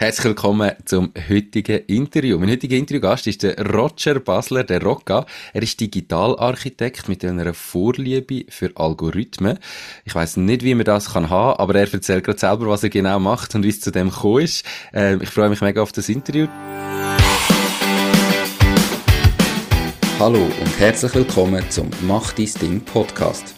Herzlich willkommen zum heutigen Interview. Mein heutiger Interviewgast ist der Roger Basler, der Rocca. Er ist Digitalarchitekt mit einer Vorliebe für Algorithmen. Ich weiß nicht, wie man das kann haben, aber er erzählt gerade selber, was er genau macht und wie es zu dem gekommen ist. Äh, ich freue mich mega auf das Interview. Hallo und herzlich willkommen zum Mach dein Ding Podcast.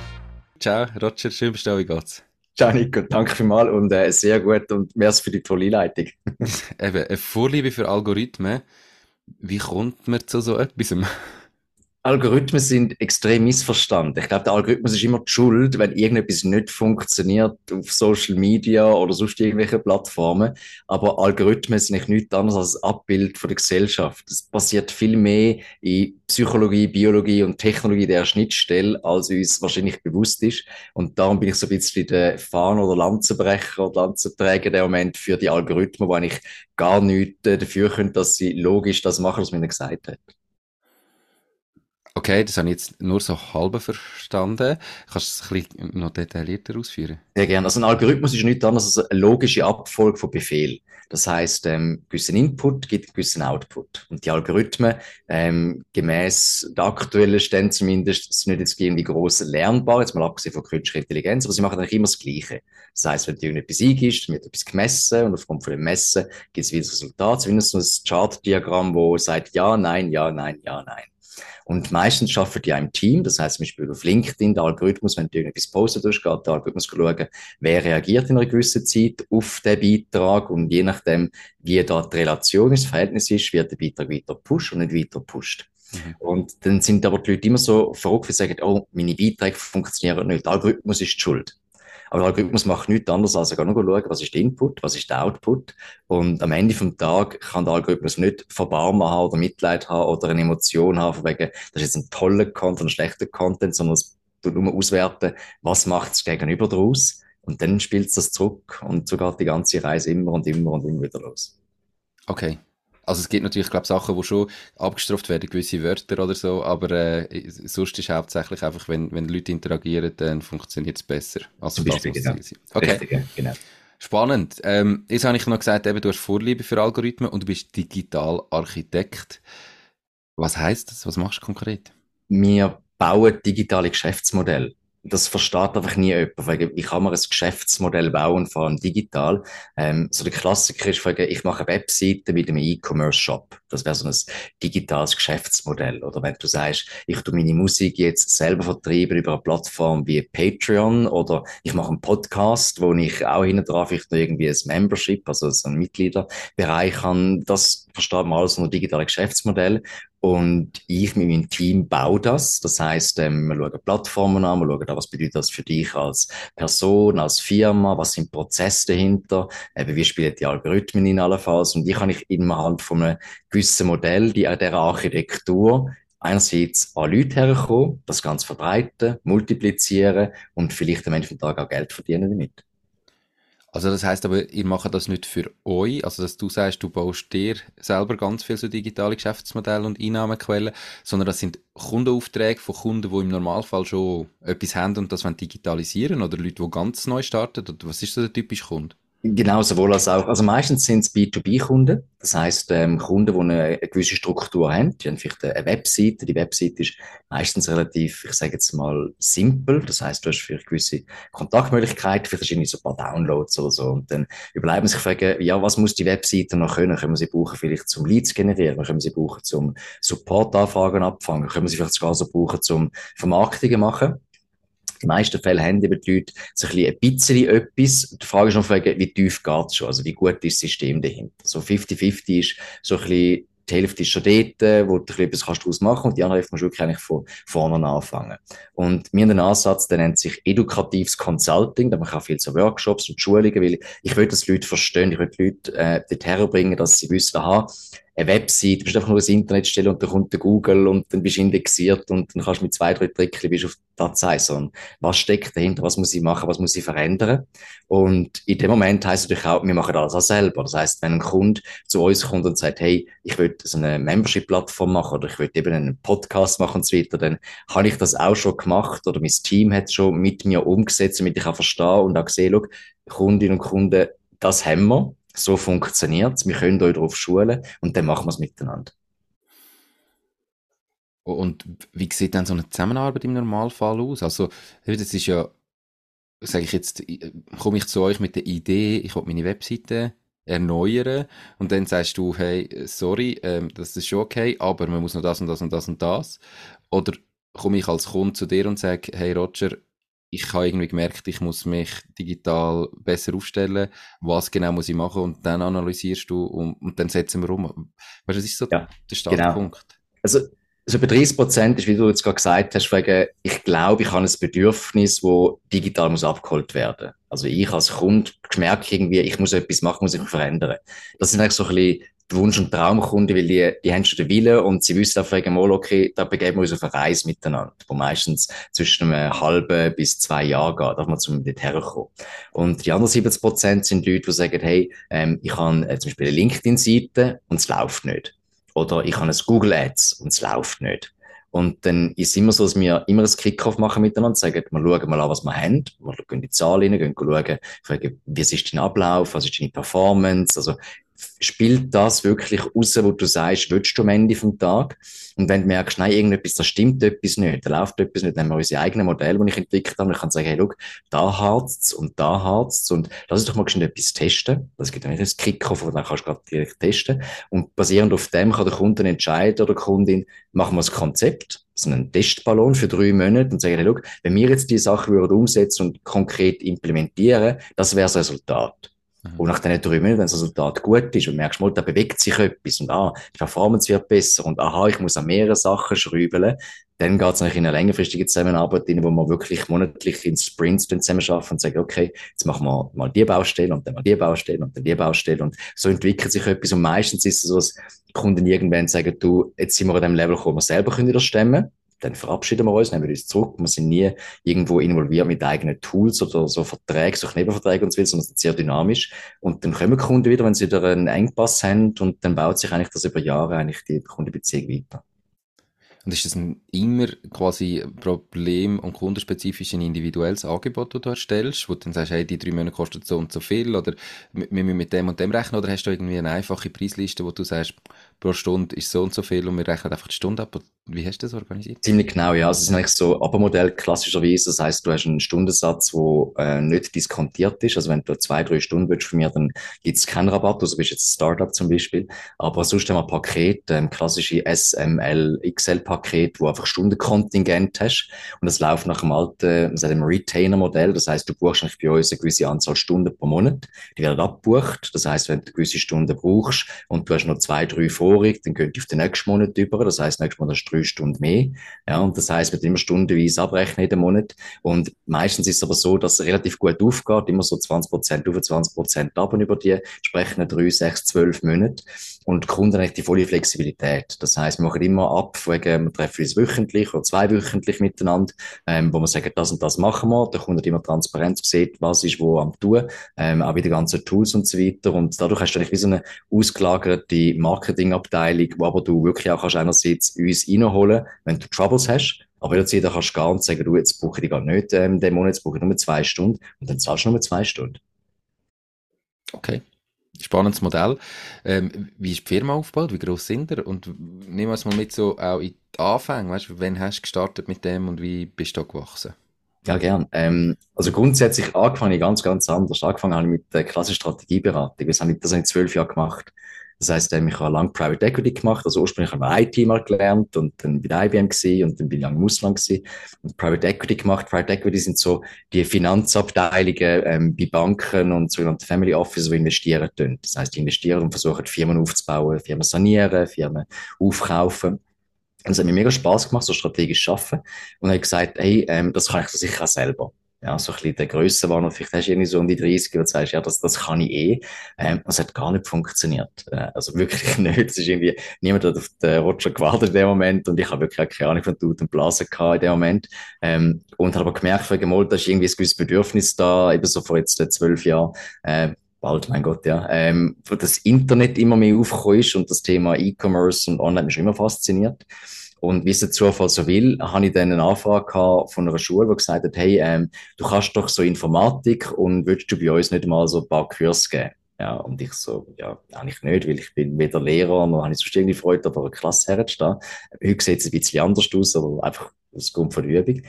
Ciao, Roger, schön bist du wie geht's? Ciao Nico, danke vielmals und äh, sehr gut und merci für die tolle Einleitung. Eben, eine Vorliebe für Algorithmen. Wie kommt man zu so etwas? Algorithmen sind extrem missverstanden. Ich glaube, der Algorithmus ist immer die Schuld, wenn irgendetwas nicht funktioniert auf Social Media oder sonst irgendwelchen Plattformen. Aber Algorithmen sind nichts anderes als ein Abbild von der Gesellschaft. Es passiert viel mehr in Psychologie, Biologie und Technologie der Schnittstelle, als uns wahrscheinlich bewusst ist. Und darum bin ich so ein bisschen der Fahnen- oder Lanzenbrecher oder Lanzenträger der Moment für die Algorithmen, wo eigentlich gar nichts äh, dafür können, dass sie logisch das machen, was man ihnen gesagt hat. Okay, das habe ich jetzt nur so halb verstanden. Kannst du es ein bisschen noch detaillierter ausführen? Sehr gerne. Also ein Algorithmus ist nichts anderes als eine logische Abfolge von Befehlen. Das heißt, ähm, gewissen Input gibt gewissen Output. Und die Algorithmen, ähm, gemäß der aktuellen Stände zumindest, sind nicht jetzt irgendwie gross lernbar, jetzt mal abgesehen von künstlicher Intelligenz, aber sie machen eigentlich immer das Gleiche. Das heißt, wenn irgendetwas eingibst, wird etwas gemessen und aufgrund von dem Messen gibt es wieder das Resultat. Zumindest ein Chart-Diagramm, wo sagt ja, nein, ja, nein, ja, nein. Und meistens schaffen die im Team. Das heißt zum Beispiel auf LinkedIn, der Algorithmus, wenn du irgendetwas postet, geht der Algorithmus schauen, wer reagiert in einer gewissen Zeit auf den Beitrag und je nachdem, wie da die Relation ist, das Verhältnis ist, wird der Beitrag weiter pusht und nicht weiter pusht. Mhm. Und dann sind aber die Leute immer so verrückt, wie sagen, oh, meine Beiträge funktionieren nicht. Der Algorithmus ist die schuld. Aber der Algorithmus macht nichts anderes, als er nur schauen, was ist der Input, was ist der Output. Und am Ende vom Tag kann der Algorithmus nicht Verbarmen haben oder Mitleid haben oder eine Emotion haben, von wegen, das ist jetzt ein toller Content, ein schlechter Content, sondern es tut nur auswerten, was macht es gegenüber daraus. Und dann spielt es das zurück und so geht die ganze Reise immer und immer und immer wieder los. Okay, also es gibt natürlich, glaube Sachen, die schon abgestraft werden, gewisse Wörter oder so, aber äh, sonst ist hauptsächlich einfach, wenn, wenn Leute interagieren, dann funktioniert es besser. Also Zum Beispiel, genau. Okay. Richtig, genau. Spannend. Ähm, jetzt habe ich noch gesagt, eben, du hast Vorliebe für Algorithmen und du bist Digitalarchitekt. Was heißt das? Was machst du konkret? Wir bauen digitale Geschäftsmodelle das versteht einfach nie jemand. Wie kann man ein Geschäftsmodell bauen, vor allem digital? Ähm, so der Klassiker ist, ich mache eine Webseite mit einem E-Commerce-Shop. Das wäre so ein digitales Geschäftsmodell. Oder wenn du sagst, ich tue meine Musik jetzt selber vertreiben über eine Plattform wie Patreon oder ich mache einen Podcast, wo ich auch hinten drauf vielleicht noch irgendwie ein Membership, also so ein Mitgliederbereich habe. Das versteht man alles unter digitales Geschäftsmodell. Und ich mit meinem Team baue das. Das heißt, ähm, wir schauen Plattformen an, wir schauen an, was bedeutet das für dich als Person, als Firma, was sind Prozesse dahinter, eben, wie spielen die Algorithmen in allenfalls. Und wie kann ich innerhalb von einem gewissen Modell, die, dieser Architektur, einerseits an Leute herkommen, das Ganze verbreiten, multiplizieren und vielleicht am Ende des Tages auch Geld verdienen damit. Also das heißt aber, ihr macht das nicht für euch, also dass du sagst, du baust dir selber ganz viel so digitale Geschäftsmodelle und Einnahmequellen, sondern das sind Kundenaufträge von Kunden, die im Normalfall schon etwas haben und das wollen digitalisieren oder Leute, die ganz neu starten, was ist so der typische Kunde? Genau, sowohl als auch. Also meistens sind es B2B-Kunden. Das heißt ähm, Kunden, die eine, gewisse Struktur haben. Die haben vielleicht eine Webseite. Die Webseite ist meistens relativ, ich sage jetzt mal, simpel. Das heißt, du hast vielleicht gewisse Kontaktmöglichkeiten, vielleicht du so ein paar Downloads oder so. Und dann überlegen sich fragen, ja, was muss die Webseite noch können? Können wir sie brauchen vielleicht zum Leads generieren? Können wir sie brauchen zum Supportanfragen abfangen? Können wir sie vielleicht sogar so brauchen zum Vermarktungen machen? Die meisten Fälle haben eben die Leute so ein bisschen, etwas. Die Frage ist noch, wie tief geht es schon? Also wie gut ist das System dahinter? So 50-50 ist so ein bisschen die Hälfte ist schon dort, äh, wo du etwas kannst daraus machen und die andere Hälfte musst du wirklich eigentlich von vorne anfangen. Und wir haben einen Ansatz, der nennt sich edukatives Consulting, da machen auch viel so Workshops und Schulungen, weil ich will, dass die Leute verstehen, ich will die Leute äh, dorthin bringen, dass sie wissen, aha, eine Website, du musst einfach nur ein Internet stellen und dann kommt der Google und dann bist du indexiert und dann kannst du mit zwei, drei Tricks bist auf der Seite. Und was steckt dahinter? Was muss ich machen? Was muss ich verändern? Und in dem Moment heisst es natürlich auch, wir machen alles auch selber. Das heisst, wenn ein Kunde zu uns kommt und sagt, hey, ich will so eine Membership-Plattform machen oder ich will eben einen Podcast machen und so weiter, dann habe ich das auch schon gemacht oder mein Team hat schon mit mir umgesetzt, damit ich auch verstehe und auch sehe, schau, Kundinnen und Kunden, das haben wir so funktioniert es. Wir können euch darauf schulen und dann machen wir es miteinander. Und wie sieht dann so eine Zusammenarbeit im Normalfall aus? Also, das ist ja, sage ich jetzt, komme ich zu euch mit der Idee, ich will meine Webseite erneuern und dann sagst du, hey, sorry, ähm, das ist schon okay, aber man muss noch das und das und das und das. Oder komme ich als Kunde zu dir und sage, hey Roger, ich habe irgendwie gemerkt, ich muss mich digital besser aufstellen, was genau muss ich machen und dann analysierst du und, und dann setzen wir um. Weißt du, das ist so ja, der Startpunkt. Genau. Also, also bei 30 Prozent ist, wie du jetzt gerade gesagt hast, wegen, ich glaube, ich habe ein Bedürfnis, wo digital muss abgeholt werden. Also ich als Kunde merke irgendwie, ich muss etwas machen, muss ich mich verändern. Das sind eigentlich so ein bisschen Wunsch- und Traumkunden, weil die, die haben schon den Willen und sie wissen einfach mal, okay, da begeben wir uns auf eine Reise miteinander, wo meistens zwischen einem halben bis zwei Jahren geht, dass wir zum dort herkommen. Und die anderen 70 Prozent sind Leute, die sagen, hey, ähm, ich habe äh, zum Beispiel eine LinkedIn-Seite und es läuft nicht. Oder ich habe ein Google Ads und es läuft nicht. Und dann ist es immer so, dass wir immer ein Kickoff machen miteinander, sagen, wir schauen mal an, was wir haben, wir gehen die Zahlen rein, gehen schauen, fragen, wie ist dein Ablauf, was ist deine Performance, also spielt das wirklich raus, wo du sagst, willst du am Ende vom Tag? Und wenn du merkst, nein, irgendetwas, da stimmt etwas nicht, da läuft etwas nicht, dann haben wir unsere eigenen Modelle, die ich entwickelt habe, und ich kann sagen, hey, schau, da harzt und da harzt und lass uns doch mal schnell etwas testen. Das gibt dann nicht ein Kickoff, dann kannst du gerade direkt testen. Und basierend auf dem kann der Kunde entscheiden oder die Kundin, machen wir das Konzept, so einen Testballon für drei Monate und sagen, hey, schau, wenn wir jetzt die würden umsetzen und konkret implementieren, das wäre das Resultat. Mhm. Und nach diesen drei Monaten, wenn das Resultat gut ist und merkst mal, da bewegt sich etwas und ah, die Performance wird besser und aha, ich muss an mehreren Sachen schrauben, dann geht es in eine längerfristige Zusammenarbeit rein, wo wir wirklich monatlich in Sprints zusammen arbeiten und sagen, okay, jetzt machen wir mal die Baustelle und dann mal die Baustelle und dann die Baustelle und so entwickelt sich etwas und meistens ist es so, dass Kunden irgendwann sagen, du, jetzt sind wir an dem Level wo wir selber können das stemmen dann verabschieden wir uns, nehmen wir uns zurück. Wir sind nie irgendwo involviert mit eigenen Tools oder so Verträgen, so Nebenverträge und so sondern sind sehr dynamisch. Und dann kommen Kunden wieder, wenn sie wieder einen Engpass haben und dann baut sich eigentlich das über Jahre eigentlich die Kundenbeziehung weiter. Und ist das ein immer quasi problem- und kundenspezifisch ein individuelles Angebot, das du erstellst, wo du dann sagst, hey, die drei Monate kosten so und so viel oder wir müssen mit dem und dem rechnen oder hast du irgendwie eine einfache Preisliste, wo du sagst, pro Stunde ist so und so viel und wir rechnen einfach die Stunde ab? Wie hast du das organisiert? Ziemlich genau, ja. Also es ist eigentlich so Abo-Modell klassischerweise. Das heißt, du hast einen Stundensatz, der äh, nicht diskontiert ist. Also wenn du zwei, drei Stunden willst von mir, dann gibt es keinen Rabatt. Also bist jetzt ein Startup zum Beispiel. Aber sonst haben wir Pakete, ähm, klassische SML, XL-Paket, wo einfach Stundenkontingent hast. Und das läuft nach dem alten, also dem Retainer-Modell. Das heißt, du buchst eigentlich bei uns eine gewisse Anzahl Stunden pro Monat. Die werden abgebucht. Das heißt, wenn du gewisse Stunden brauchst und du hast noch zwei, drei vorig, dann könnt ihr auf den nächsten Monat über. Das heißt, nächsten Monat hast du drei Stunden mehr. Ja, und das heißt, wir immer stundenweise abrechnen jeden Monat. Und meistens ist es aber so, dass es relativ gut aufgeht, immer so 20 Prozent über 20 Prozent ab und über die entsprechenden drei, sechs, zwölf Monate. Und die Kunden haben die volle Flexibilität. Das heißt, wir machen immer ab, wegen, wir treffen uns wöchentlich oder zweiwöchentlich miteinander, ähm, wo wir sagen, das und das machen wir. Der Kunde hat immer Transparenz sieht, was ist wo am tun, ähm, auch wie die ganzen Tools und so weiter. Und dadurch hast du eigentlich wie so eine ausgelagerte Marketingabteilung, wo aber du wirklich auch kannst einerseits uns reinholen, wenn du Troubles hast, aber jederzeit kannst du gehen und sagen, du, jetzt brauche ich gar nicht ähm, den Monat, jetzt brauche ich nur zwei Stunden und dann zahlst du nur zwei Stunden. Okay. Spannendes Modell. Ähm, wie ist die Firma aufgebaut? Wie groß sind ihr? Und nehmen wir es mal mit so auch in die Anfänge. Weißt wann hast du gestartet mit dem und wie bist du da gewachsen? Ja, gern. Ähm, also grundsätzlich angefangen ganz, ganz anders. Angefangen habe ich mit der klassischen Strategieberatung. Ich, das habe ich zwölf Jahre gemacht. Das heißt, ähm, ich habe lange Private Equity gemacht. Also ursprünglich habe ich IT mal gelernt und dann bei IBM gewesen und dann bin ich im Ausland gewesen und Private Equity gemacht. Private Equity sind so die Finanzabteilungen ähm, bei Banken und sogenannte Family Office, die investieren tun. Das heißt, die investieren und versuchen Firmen aufzubauen, Firmen sanieren, Firmen aufkaufen. Und es hat mir mega Spaß gemacht, so strategisch zu arbeiten. Und hat gesagt, hey, ähm, das kann ich sicher auch selber ja, so ein bisschen der war und vielleicht hast du irgendwie so um die 30 und sagst, ja, das, das kann ich eh. Ähm, das hat gar nicht funktioniert. Äh, also wirklich nicht. Es ist irgendwie, niemand hat auf den Roger gewartet in dem Moment und ich habe wirklich keine Ahnung von Tut und Blasen gehabt in dem Moment. Ähm, und habe aber gemerkt, wegen mal, da ist irgendwie ein gewisses Bedürfnis da, eben so vor jetzt zwölf Jahren, äh, bald, mein Gott, ja, ähm, wo das Internet immer mehr aufgekommen ist und das Thema E-Commerce und Online mich immer fasziniert. Und wie es der Zufall so will, habe ich dann eine Anfrage von einer Schule, die gesagt hat, hey, ähm, du kannst doch so Informatik und würdest du bei uns nicht mal so ein paar Kurse geben? Ja, und ich so, ja, eigentlich nicht, weil ich bin weder Lehrer, noch habe ich sonst irgendwie Freude, aber eine Klasse herzustehen. Heute sieht es ein bisschen anders aus, aber einfach aus Grund von Übung.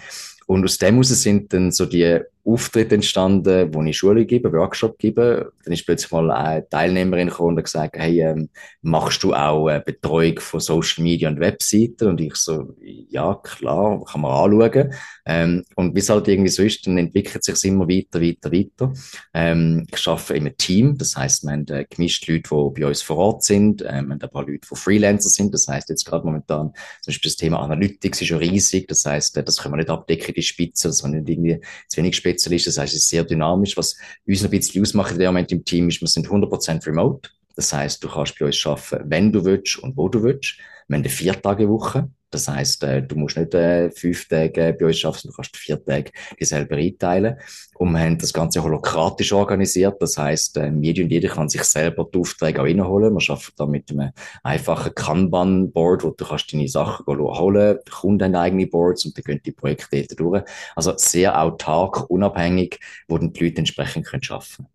Und aus dem heraus sind dann so die Auftritte entstanden, wo ich Schule gebe, Workshop gebe. Dann ist plötzlich mal eine Teilnehmerin gekommen und gesagt, hey, ähm, machst du auch eine Betreuung von Social Media und Webseiten? Und ich so, ja, klar, kann man anschauen. Ähm, und wie es halt irgendwie so ist, dann entwickelt sich immer weiter, weiter, weiter. Ähm, ich arbeite einem Team, das heißt, wir haben äh, gemischt Leute, die bei uns vor Ort sind, ähm, wir haben ein paar Leute, die Freelancer sind, das heißt jetzt gerade momentan, zum Beispiel das Thema Analytics ist ja riesig, das heißt, äh, das können wir nicht abdecken, die Spitze, das sind nicht irgendwie zu wenig Spezialisten, das heißt, es ist sehr dynamisch. Was uns ein bisschen ausmacht in Moment im Team ist, wir sind 100% remote. Das heißt, du kannst bei uns arbeiten, wenn du willst und wo du willst. Wir haben eine Vier-Tage-Woche. Das heißt, äh, du musst nicht äh, fünf Tage bei uns arbeiten, du kannst vier Tage dir selber einteilen. Und wir haben das Ganze holokratisch organisiert. Das heißt, äh, jede und jeder kann sich selber die Aufträge auch reinholen. Wir arbeiten da mit einem einfachen Kanban-Board, wo du kannst deine Sachen holen Die Kunden haben eigene Boards und dann gehen die Projekte durch. Also sehr autark, unabhängig, wo dann die Leute entsprechend arbeiten können.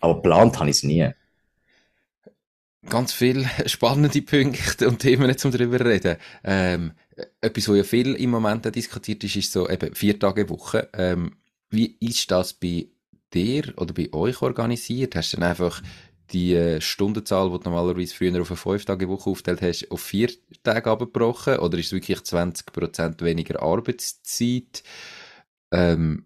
Aber geplant habe ich es nie ganz viele spannende Punkte und Themen zum darüber reden. Ähm, etwas, was ja viel im Moment diskutiert ist, ist so eben vier Tage Woche. Ähm, wie ist das bei dir oder bei euch organisiert? Hast du dann einfach die äh, Stundenzahl, die du normalerweise früher auf eine fünf Tage Woche aufgeteilt hast, auf vier Tage abgebrochen? Oder ist es wirklich 20% weniger Arbeitszeit? Ähm,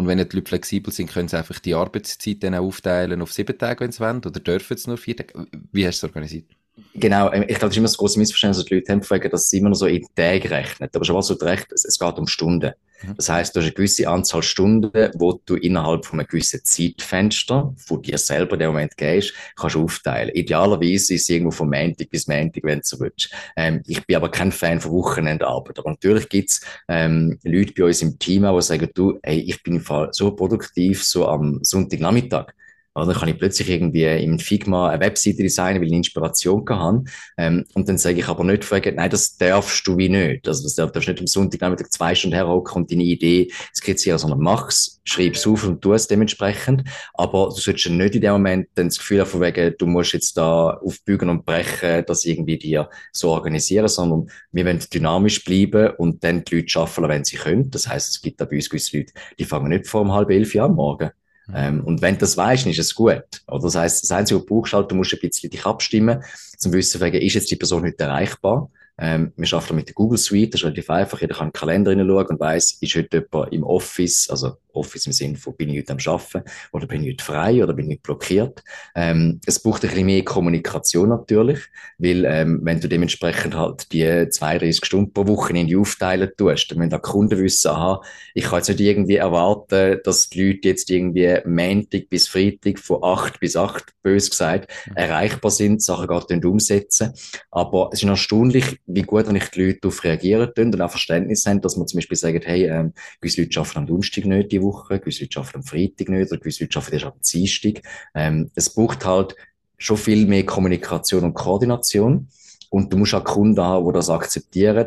und wenn die Leute flexibel sind, können sie einfach die Arbeitszeit dann auch aufteilen auf sieben Tage, wenn sie wollen, oder dürfen sie nur vier Tage? Wie hast du es organisiert? Genau, ähm, ich glaube, das ist immer das große Missverständnis, dass die Leute haben, dass sie immer noch so in Tagen rechnen. Aber schon was du recht, es, es geht um Stunden. Mhm. Das heißt, du hast eine gewisse Anzahl Stunden, wo du innerhalb von einem gewissen Zeitfenster, von dir selber in dem Moment gehst, kannst aufteilen. Idealerweise ist es irgendwo von Montag bis Montag, wenn du so willst. Ähm, ich bin aber kein Fan von Wochenendarbeit. Aber natürlich gibt's ähm, Leute bei uns im Team, die sagen, du, ey, ich bin im Fall so produktiv, so am Sonntagnachmittag. Oder kann ich plötzlich irgendwie im Figma eine Webseite designen, weil ich Inspiration habe. Ähm, und dann sage ich aber nicht fragen, nein, das darfst du wie nicht. Also das darfst du nicht am Sonntag Nachmittag zwei Stunden herhocken und deine Idee skizzieren, sondern mach's, schreib's auf und tu es dementsprechend. Aber du solltest nicht in dem Moment dann das Gefühl haben, wegen, du musst jetzt da aufbügen und brechen, das irgendwie dir so organisieren, sondern wir wollen dynamisch bleiben und dann die Leute arbeiten, wenn sie können. Das heißt, es gibt da bei uns gewisse Leute, die fangen nicht vor um halb elf Uhr am Morgen. Ähm, und wenn du das weißt, ist es gut. Oder das heißt, das Einzige, was du brauchst, halt, du musst ein bisschen dich abstimmen, zum Wissen, ist jetzt die Person nicht erreichbar? Ähm, wir arbeiten mit der Google Suite, das ist relativ einfach. Jeder kann in den Kalender hineinschauen und weiss, ist heute jemand im Office, also Office im Sinne von, bin ich heute am Arbeiten oder bin ich heute frei oder bin ich blockiert. Ähm, es braucht ein bisschen mehr Kommunikation natürlich, weil ähm, wenn du dementsprechend halt die 32 Stunden pro Woche in die aufteilen tust, dann müssen auch Kunden wissen, aha, ich kann jetzt nicht irgendwie erwarten, dass die Leute jetzt irgendwie Montag bis Freitag von 8 bis 8, bös gesagt, mhm. erreichbar sind, Sachen gerade umsetzen. Aber es ist erstaunlich, wie gut wenn ich die Leute darauf reagieren und auch Verständnis haben, dass man zum Beispiel sagt, hey, ähm, gewisse Leute arbeiten am Donnerstag nicht, die Woche, gewisse Leute arbeiten am Freitag nicht, oder gewisse Leute arbeiten erst am Dienstag. Ähm, es braucht halt schon viel mehr Kommunikation und Koordination. Und du musst auch Kunden haben, die das akzeptieren.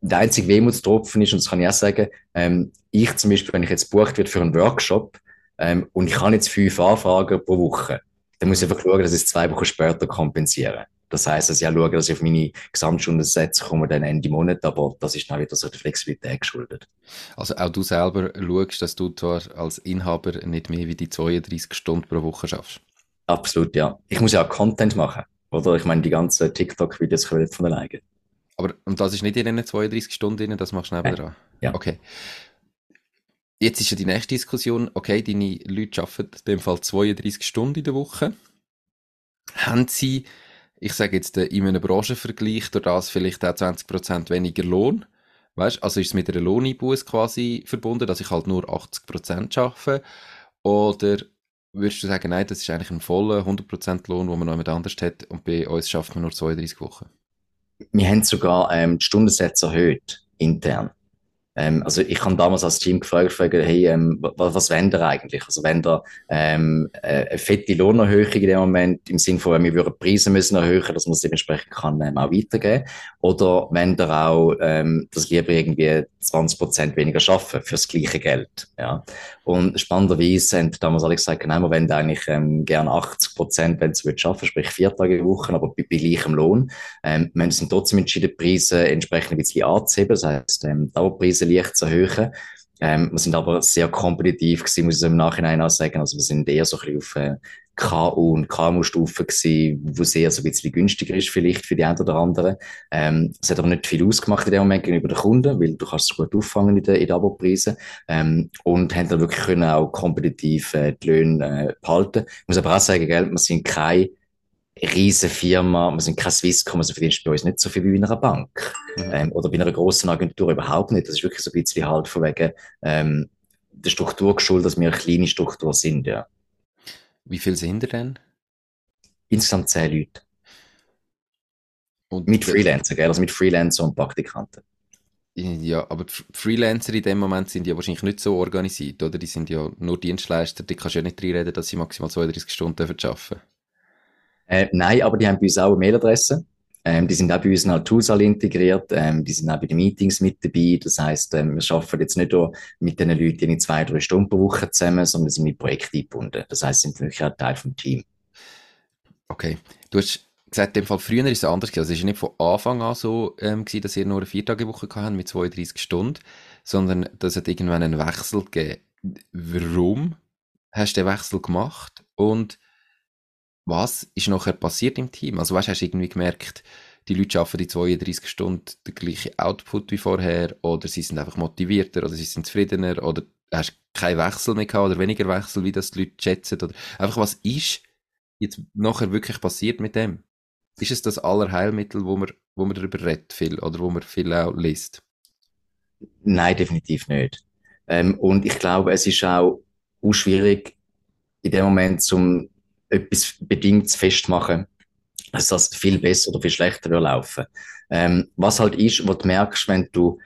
Der einzige Wehmutstropfen ist, und das kann ich auch sagen, ähm, ich zum Beispiel, wenn ich jetzt bucht wird für einen Workshop, ähm, und ich habe jetzt fünf Anfragen pro Woche, dann muss ich einfach schauen, dass ich es zwei Wochen später kompensiere. Das heisst, dass ich auch schaue, dass ich auf meine Gesamtstundensätze komme dann Ende Monat, aber das ist dann wieder so der Flexibilität geschuldet. Also auch du selber schaust, dass du zwar als Inhaber nicht mehr wie die 32 Stunden pro Woche schaffst? Absolut, ja. Ich muss ja auch Content machen. Oder ich meine, die ganzen TikTok-Videos kommen nicht von alleine. Aber und das ist nicht in den 32 Stunden, das machst du neben dran? Ja. Okay. Jetzt ist ja die nächste Diskussion, okay, deine Leute arbeiten in dem Fall 32 Stunden in der Woche. Haben sie, ich sage jetzt äh, in einem Branchenvergleich, durch das vielleicht auch 20% weniger Lohn? Weißt, also ist es mit einer Lohneinbuß quasi verbunden, dass ich halt nur 80% arbeite? Oder würdest du sagen, nein, das ist eigentlich ein voller 100% Lohn, den man noch jemand anders hat und bei uns schafft man nur 32 Wochen? Wir haben sogar ähm, die Stundensätze erhöht, intern. Ähm, also ich habe damals als Team gefragt, gefragt hey, ähm, was, was wollt ihr eigentlich? Also wenn ihr ähm, äh, eine fette Lohnerhöhung in dem Moment, im Sinne von, wir würden Preise müssen erhöhen, dass man es dementsprechend kann ähm, auch weitergeben, oder wenn ihr auch ähm, das lieber irgendwie 20 Prozent weniger schaffen fürs gleiche Geld. Ja. Und spannenderweise haben damals alle gesagt, nein, wir wollen eigentlich ähm, gerne 80 Prozent, wenn es schaffen, sprich vier Tage in Woche, aber bei, bei gleichem Lohn. Ähm, wir haben uns trotzdem entschieden, Preise entsprechend ein bisschen anzuheben, das heisst, ähm, Dauerpreise leicht zu erhöhen. Ähm, wir sind aber sehr kompetitiv gewesen, muss ich im Nachhinein auch sagen. Also wir sind eher so ein bisschen auf äh, KU und KMU-Stufe gewesen, wo sehr so ein bisschen günstiger ist vielleicht für die einen oder anderen. Ähm, es hat aber nicht viel ausgemacht in dem Moment gegenüber den Kunden, weil du kannst es gut auffangen in den, in den Abo-Preisen. Ähm, und haben dann wirklich können auch kompetitiv äh, die Löhne äh, behalten. Ich muss aber auch sagen, gell, wir sind keine riesen Firma, wir sind kein Swisscom, also verdienst bei uns nicht so viel wie in einer Bank. Mhm. Ähm, oder bei einer großen Agentur überhaupt nicht. Das ist wirklich so ein bisschen halt von wegen ähm, der Struktur geschuldet, dass wir eine kleine Struktur sind, ja. Wie viele sind ihr denn? Insgesamt zehn Leute. Und mit Freelancer, gell? Also mit Freelancer und Praktikanten. Ja, aber Freelancer in dem Moment sind ja wahrscheinlich nicht so organisiert, oder? Die sind ja nur Dienstleister, die kannst du ja nicht reinreden, dass sie maximal 32 Stunden arbeiten dürfen. Äh, nein, aber die haben bei uns auch eine Mailadresse. Ähm, die sind auch bei uns in alle integriert. Ähm, die sind auch bei den Meetings mit dabei. Das heisst, ähm, wir arbeiten jetzt nicht nur mit den Leuten in zwei, drei Stunden pro Woche zusammen, sondern sind mit Projekten eingebunden. Das heisst, sind wirklich auch Teil vom Team. Okay. Du hast gesagt, in dem Fall früher ist es anders Also es ist nicht von Anfang an so ähm, gewesen, dass ihr nur eine Viertagewoche hatten mit 32 Stunden, sondern dass es irgendwann einen Wechsel gegeben. Warum hast du den Wechsel gemacht? Und was ist nachher passiert im Team? Also weißt, hast du irgendwie gemerkt, die Leute arbeiten die 32 Stunden den gleichen Output wie vorher oder sie sind einfach motivierter oder sie sind zufriedener oder hast du keinen Wechsel mehr gehabt oder weniger Wechsel, wie das die Leute schätzen oder einfach was ist jetzt nachher wirklich passiert mit dem? Ist es das Allerheilmittel, wo man, wo man darüber redet viel oder wo man viel auch liest? Nein, definitiv nicht. Ähm, und ich glaube, es ist auch schwierig in dem Moment zum etwas bedingt festmachen, dass das viel besser oder viel schlechter wird laufen. Ähm, was halt ist, was du merkst, wenn du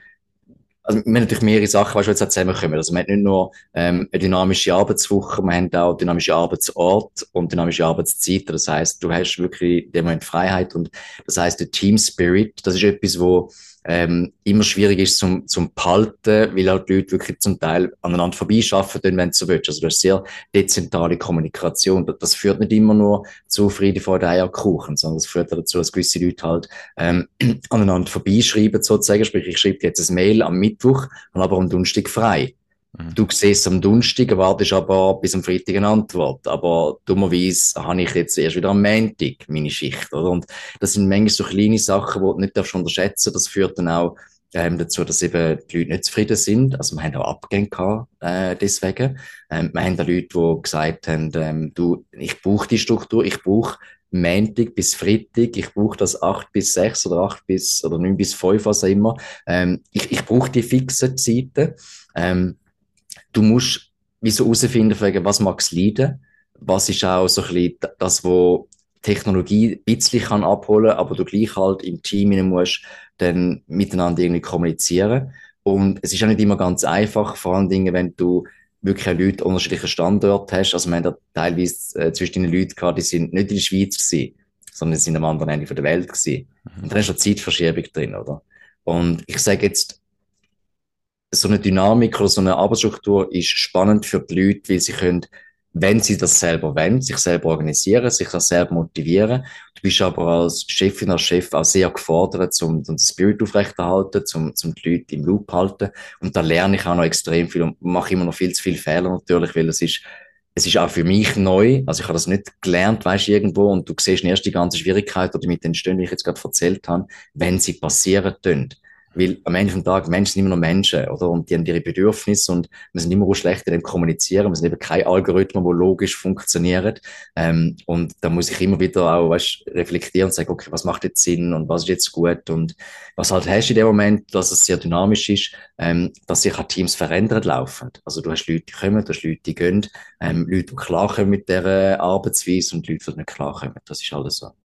also wir haben natürlich mehrere Sachen, weißt du, jetzt zusammenkommen. Also wir haben nicht nur ähm, eine dynamische Arbeitswoche, wir haben auch dynamische Arbeitsort und dynamische Arbeitszeit. Das heißt, du hast wirklich in dem Moment Freiheit und das heißt, der Team Spirit, das ist etwas, wo ähm, immer schwierig ist zum, zum behalten, weil halt die Leute wirklich zum Teil aneinander vorbeischaffen, wenn du so willst. Also du hast sehr dezentrale Kommunikation. Das führt nicht immer nur zu Friede vor der Eierkuchen, sondern es führt dazu, dass gewisse Leute halt ähm, aneinander vorbeischreiben sozusagen. Sprich, ich schreibe jetzt ein Mail am Mittwoch und aber am Donnerstag frei. Mhm. Du siehst am Donnerstag, erwartest aber bis am Freitag eine Antwort. Aber dummerweise habe ich jetzt erst wieder am Montag meine Schicht, oder? Und das sind manchmal so kleine Sachen, die du nicht darfst unterschätzen. Das führt dann auch ähm, dazu, dass eben die Leute nicht zufrieden sind. Also wir haben auch Abgänge gehabt, äh, deswegen. Ähm, wir haben da Leute, die gesagt haben, ähm, du, ich brauche die Struktur, ich brauche Montag bis Freitag, ich brauche das 8 bis 6 oder 8 bis, oder 9 bis 5, was auch immer. Ähm, ich, ich brauche die fixen Zeiten. Ähm, du musst wie so herausfinden, was mag es leiden, was ist auch so ein bisschen das, wo Technologie ein bisschen kann abholen, aber du gleich halt im Team musst dann miteinander irgendwie kommunizieren. Und es ist auch nicht immer ganz einfach, vor allen Dingen, wenn du wirklich Leute unterschiedliche Standorte hast. Also wir haben da teilweise äh, zwischen den Leuten gehabt, die sind nicht in der Schweiz gewesen, sondern die sind am anderen Ende der Welt gewesen. Mhm. Und dann ist eine Zeitverschiebung drin, oder? Und ich sage jetzt, so eine Dynamik oder so eine Arbeitsstruktur ist spannend für die Leute, weil sie können, wenn sie das selber wollen, sich selber organisieren, sich das selber motivieren. Du bist aber als Chefin, als Chef auch sehr gefordert, zum, zum Spirit aufrechterhalten, zum, zum die Leute im Loop halten. Und da lerne ich auch noch extrem viel und mache immer noch viel zu viele Fehler natürlich, weil es ist es ist auch für mich neu. Also ich habe das nicht gelernt, weißt du, irgendwo. Und du siehst erst die ganze Schwierigkeit, die mit entstehen, wie ich jetzt gerade erzählt habe, wenn sie passieren tun. Weil am Ende des Tages, Menschen sind immer noch Menschen, oder? Und die haben ihre Bedürfnisse und wir sind immer auch schlecht in dem Kommunizieren. Wir sind eben kein Algorithmus, der logisch funktioniert. Ähm, und da muss ich immer wieder auch, weißt, reflektieren und sagen, okay, was macht jetzt Sinn und was ist jetzt gut und was halt hast du in dem Moment, dass es sehr dynamisch ist, ähm, dass sich auch Teams verändern laufen. Also du hast Leute, die kommen, du hast Leute, die gehen, ähm, Leute, die klarkommen mit dieser Arbeitsweise und Leute, die nicht klarkommen. Das ist alles so.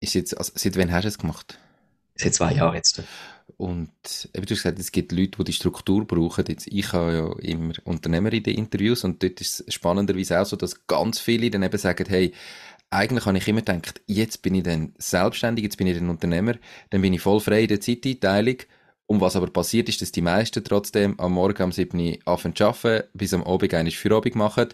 ist jetzt, also seit wann hast du es gemacht? Seit zwei Jahren jetzt. Und eben, du hast gesagt, es gibt Leute, die die Struktur brauchen. Jetzt, ich habe ja immer Unternehmer in den Interviews und dort ist es spannenderweise auch so, dass ganz viele dann eben sagen, hey, eigentlich habe ich immer gedacht, jetzt bin ich dann selbstständig, jetzt bin ich dann Unternehmer, dann bin ich voll frei in der Zeiteinteilung. Und was aber passiert ist, dass die meisten trotzdem am Morgen um 7 Uhr anfangen zu arbeiten, bis am Abend eine Feierabend machen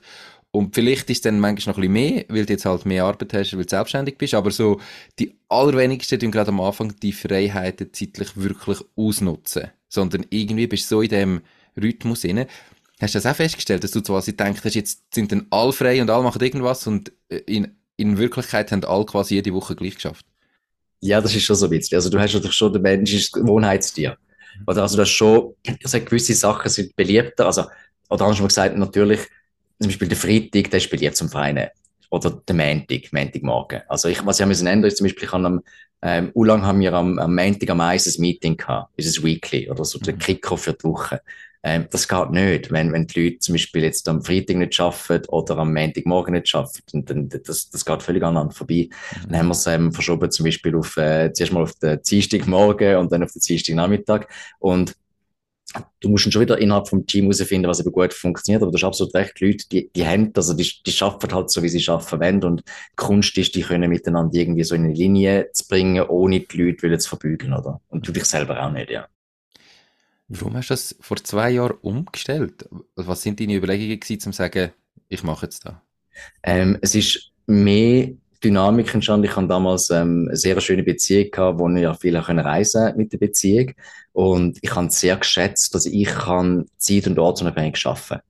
und vielleicht ist es dann manchmal noch ein bisschen mehr, weil du jetzt halt mehr Arbeit hast, weil du selbstständig bist. Aber so, die allerwenigsten tun gerade am Anfang die Freiheiten zeitlich wirklich ausnutzen. Sondern irgendwie bist du so in dem Rhythmus inne. Hast du das auch festgestellt, dass du quasi denkst, jetzt sind dann alle frei und alle machen irgendwas und äh, in, in Wirklichkeit haben alle quasi jede Woche gleich geschafft? Ja, das ist schon so bisschen. Also du hast natürlich schon, der Mensch ist Gewohnheitstier. Oder also du hast schon, also gewisse Sachen sind beliebter, also, oder anders gesagt, natürlich, zum Beispiel der Freitag, der spielt jetzt zum Verein. Oder der Montag, Montagmorgen. Also ich, was ich müssen ändern, ist zum Beispiel, ich habe am, ähm, lang haben wir am, am Montag am meisten ein Meeting gehabt. Ist ein Weekly oder so, der mhm. Kicker für die Woche. Ähm, das geht nicht, wenn, wenn die Leute zum Beispiel jetzt am Freitag nicht arbeiten oder am Montagmorgen nicht arbeiten, dann, das, das geht völlig aneinander vorbei. Mhm. Dann haben wir es ähm, verschoben zum Beispiel auf, äh, zuerst mal auf den Dienstagmorgen und dann auf den Dienstagnachmittag. Und du musst schon wieder innerhalb vom Team herausfinden, was eben gut funktioniert. Aber du hast absolut recht, die Leute, die, die haben, also die, die schaffen halt so, wie sie schaffen wollen. Und die Kunst ist, die können miteinander irgendwie so in eine Linie zu bringen, ohne die Leute zu verbügeln, oder? Und du dich selber auch nicht, ja. Warum hast du das vor zwei Jahren umgestellt? Was sind deine Überlegungen gewesen, um zu sagen, ich mache jetzt da? Ähm, es ist mehr Dynamik entstanden. Ich hatte damals ähm, eine sehr schöne Beziehung gehabt, wo ich ja viel reisen mit der Beziehung. Und ich habe sehr geschätzt, dass ich kann Zeit und ortsunabhängig arbeiten kann.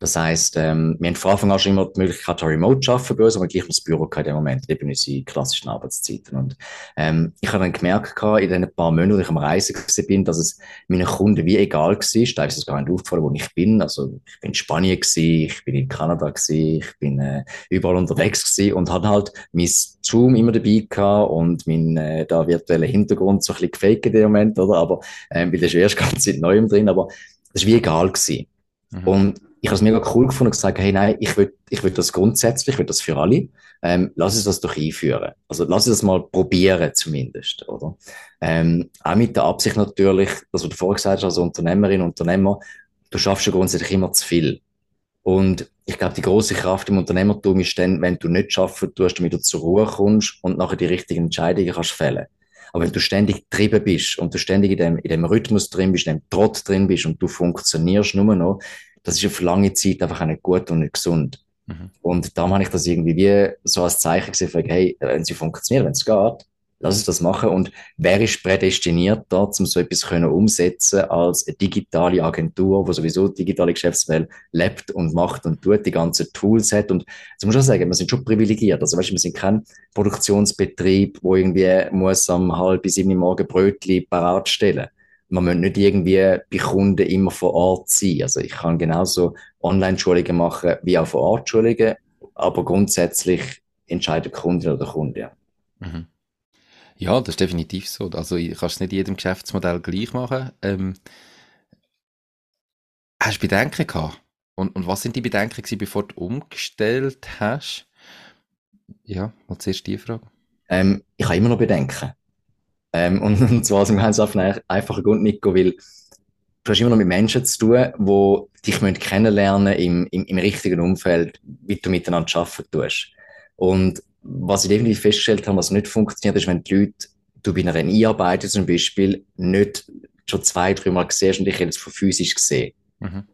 Das heisst, ähm, wir haben von Anfang an schon immer die Möglichkeit, remote zu arbeiten bei uns, aber gleich das Büro in dem Moment, eben unsere klassischen Arbeitszeiten. Und ähm, ich habe dann gemerkt, in den paar Monaten, wo ich am Reisen bin, dass es meinen Kunden wie egal war. Da ist es gar nicht aufgefallen, wo ich bin. Also ich bin in Spanien gewesen, ich bin in Kanada gewesen, ich bin äh, überall unterwegs gewesen und hatte halt mein Zoom immer dabei gehabt und mein äh, da virtueller Hintergrund so ein bisschen gefaked in dem Moment, oder? Aber ähm, weil das ist erst ganz neu drin, aber das war wie egal gewesen. Mhm. Und ich habe es mega cool gefunden und gesagt, hey, nein, ich will, ich will das grundsätzlich, ich will das für alle. Ähm, lass uns das doch einführen. Also lass uns das mal probieren zumindest, oder? Ähm, auch mit der Absicht natürlich, dass du vorher gesagt hast, als Unternehmerin, Unternehmer, du schaffst ja grundsätzlich immer zu viel. Und ich glaube, die große Kraft im Unternehmertum ist dann, wenn du nicht schaffen tust, damit du zur Ruhe kommst und nachher die richtigen Entscheidungen kannst fällen. Aber wenn du ständig getrieben bist und du ständig in dem, in dem Rhythmus drin bist, in dem Trott drin bist und du funktionierst nur noch, das ist auf lange Zeit einfach auch nicht gut und nicht gesund. Mhm. Und darum habe ich das irgendwie wie so als Zeichen gesehen, für, hey, wenn sie funktioniert, wenn es geht, lass uns das machen. Und wer ist prädestiniert da, um so etwas können umsetzen als eine digitale Agentur, wo sowieso digitale Geschäftswelt lebt und macht und tut, die ganzen Tools hat. Und das muss ich auch sagen, wir sind schon privilegiert. Also weißt du, wir sind kein Produktionsbetrieb, wo irgendwie muss am halb bis sieben Morgen Brötchen parat stellen man muss nicht irgendwie bei Kunden immer vor Ort sein. Also ich kann genauso Online-Schulungen machen wie auch vor Ort Schulungen, aber grundsätzlich entscheidet Kunde oder der Kunde. Ja. Mhm. Ja, das ist definitiv so. Also ich kann es nicht jedem Geschäftsmodell gleich machen. Ähm, hast du Bedenken gehabt? Und, und was sind die Bedenken gewesen, bevor du umgestellt hast? Ja, mal zuerst die Frage. Ähm, ich habe immer noch Bedenken. Ähm, und, und zwar aus einem ganz einfachen Grund, Nico, weil du hast immer noch mit Menschen zu tun, die dich kennenlernen im, im, im richtigen Umfeld, wie du miteinander arbeiten tust. Und was ich definitiv festgestellt habe, was nicht funktioniert, ist, wenn die Leute, du bei einer Einarbeitung zum Beispiel, nicht schon zwei, dreimal siehst und dich jetzt von physisch gesehen. Mhm.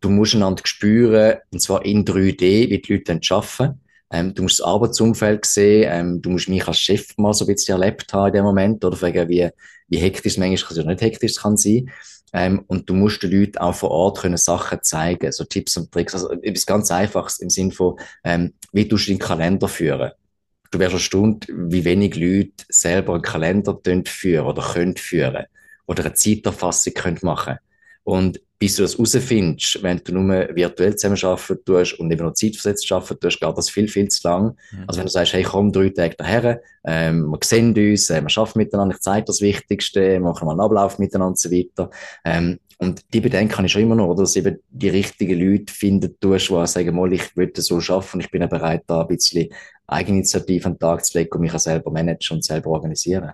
Du musst einander spüren, und zwar in 3D, wie die Leute dann arbeiten. Ähm, du musst das Arbeitsumfeld sehen, ähm, du musst mich als Chef mal so ein bisschen erlebt haben in dem Moment, oder fragen, wie, wie hektisch es manchmal oder nicht hektisch kann sein. Ähm, und du musst den Leuten auch vor Ort können Sachen zeigen, so Tipps und Tricks. Also etwas ganz Einfaches im Sinn von, ähm, wie du deinen Kalender führen? Du wärst erstaunt, wie wenig Leute selber einen Kalender führen oder können führen oder eine Zeiterfassung können machen Und bis du das herausfindest, wenn du nur virtuell zusammenarbeiten tust und eben noch zeitversetzt arbeiten tust, geht das viel, viel zu lang. Mhm. Also wenn du sagst, hey, komm drei Tage daher, ähm, wir sehen uns, äh, wir arbeiten miteinander, ich zeige das Wichtigste, machen mal einen Ablauf miteinander und so weiter. Ähm, und die Bedenken habe ich schon immer noch, oder? dass eben die richtigen Leute finden tust, die sagen, mal, ich würde so schaffen, ich bin ja bereit, da ein bisschen Eigeninitiative an den Tag zu legen und mich auch selber managen und selber organisieren.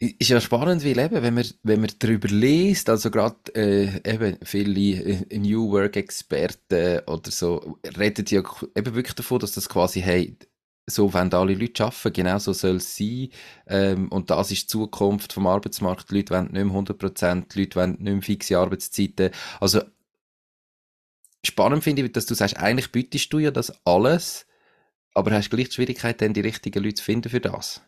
Ist ja spannend, wie eben, wenn man, wenn man darüber liest, also gerade äh, eben viele äh, New Work Experten oder so, reden ja eben wirklich davon, dass das quasi, hey, so wollen alle Leute arbeiten, genau so soll es sein. Ähm, und das ist die Zukunft vom Arbeitsmarkt. Die Leute wollen nicht mehr 100 die Leute wollen nicht mehr fixe Arbeitszeiten. Also, spannend finde ich, dass du sagst, eigentlich bietest du ja das alles, aber hast gleich die Schwierigkeit, dann die richtigen Leute zu finden für das.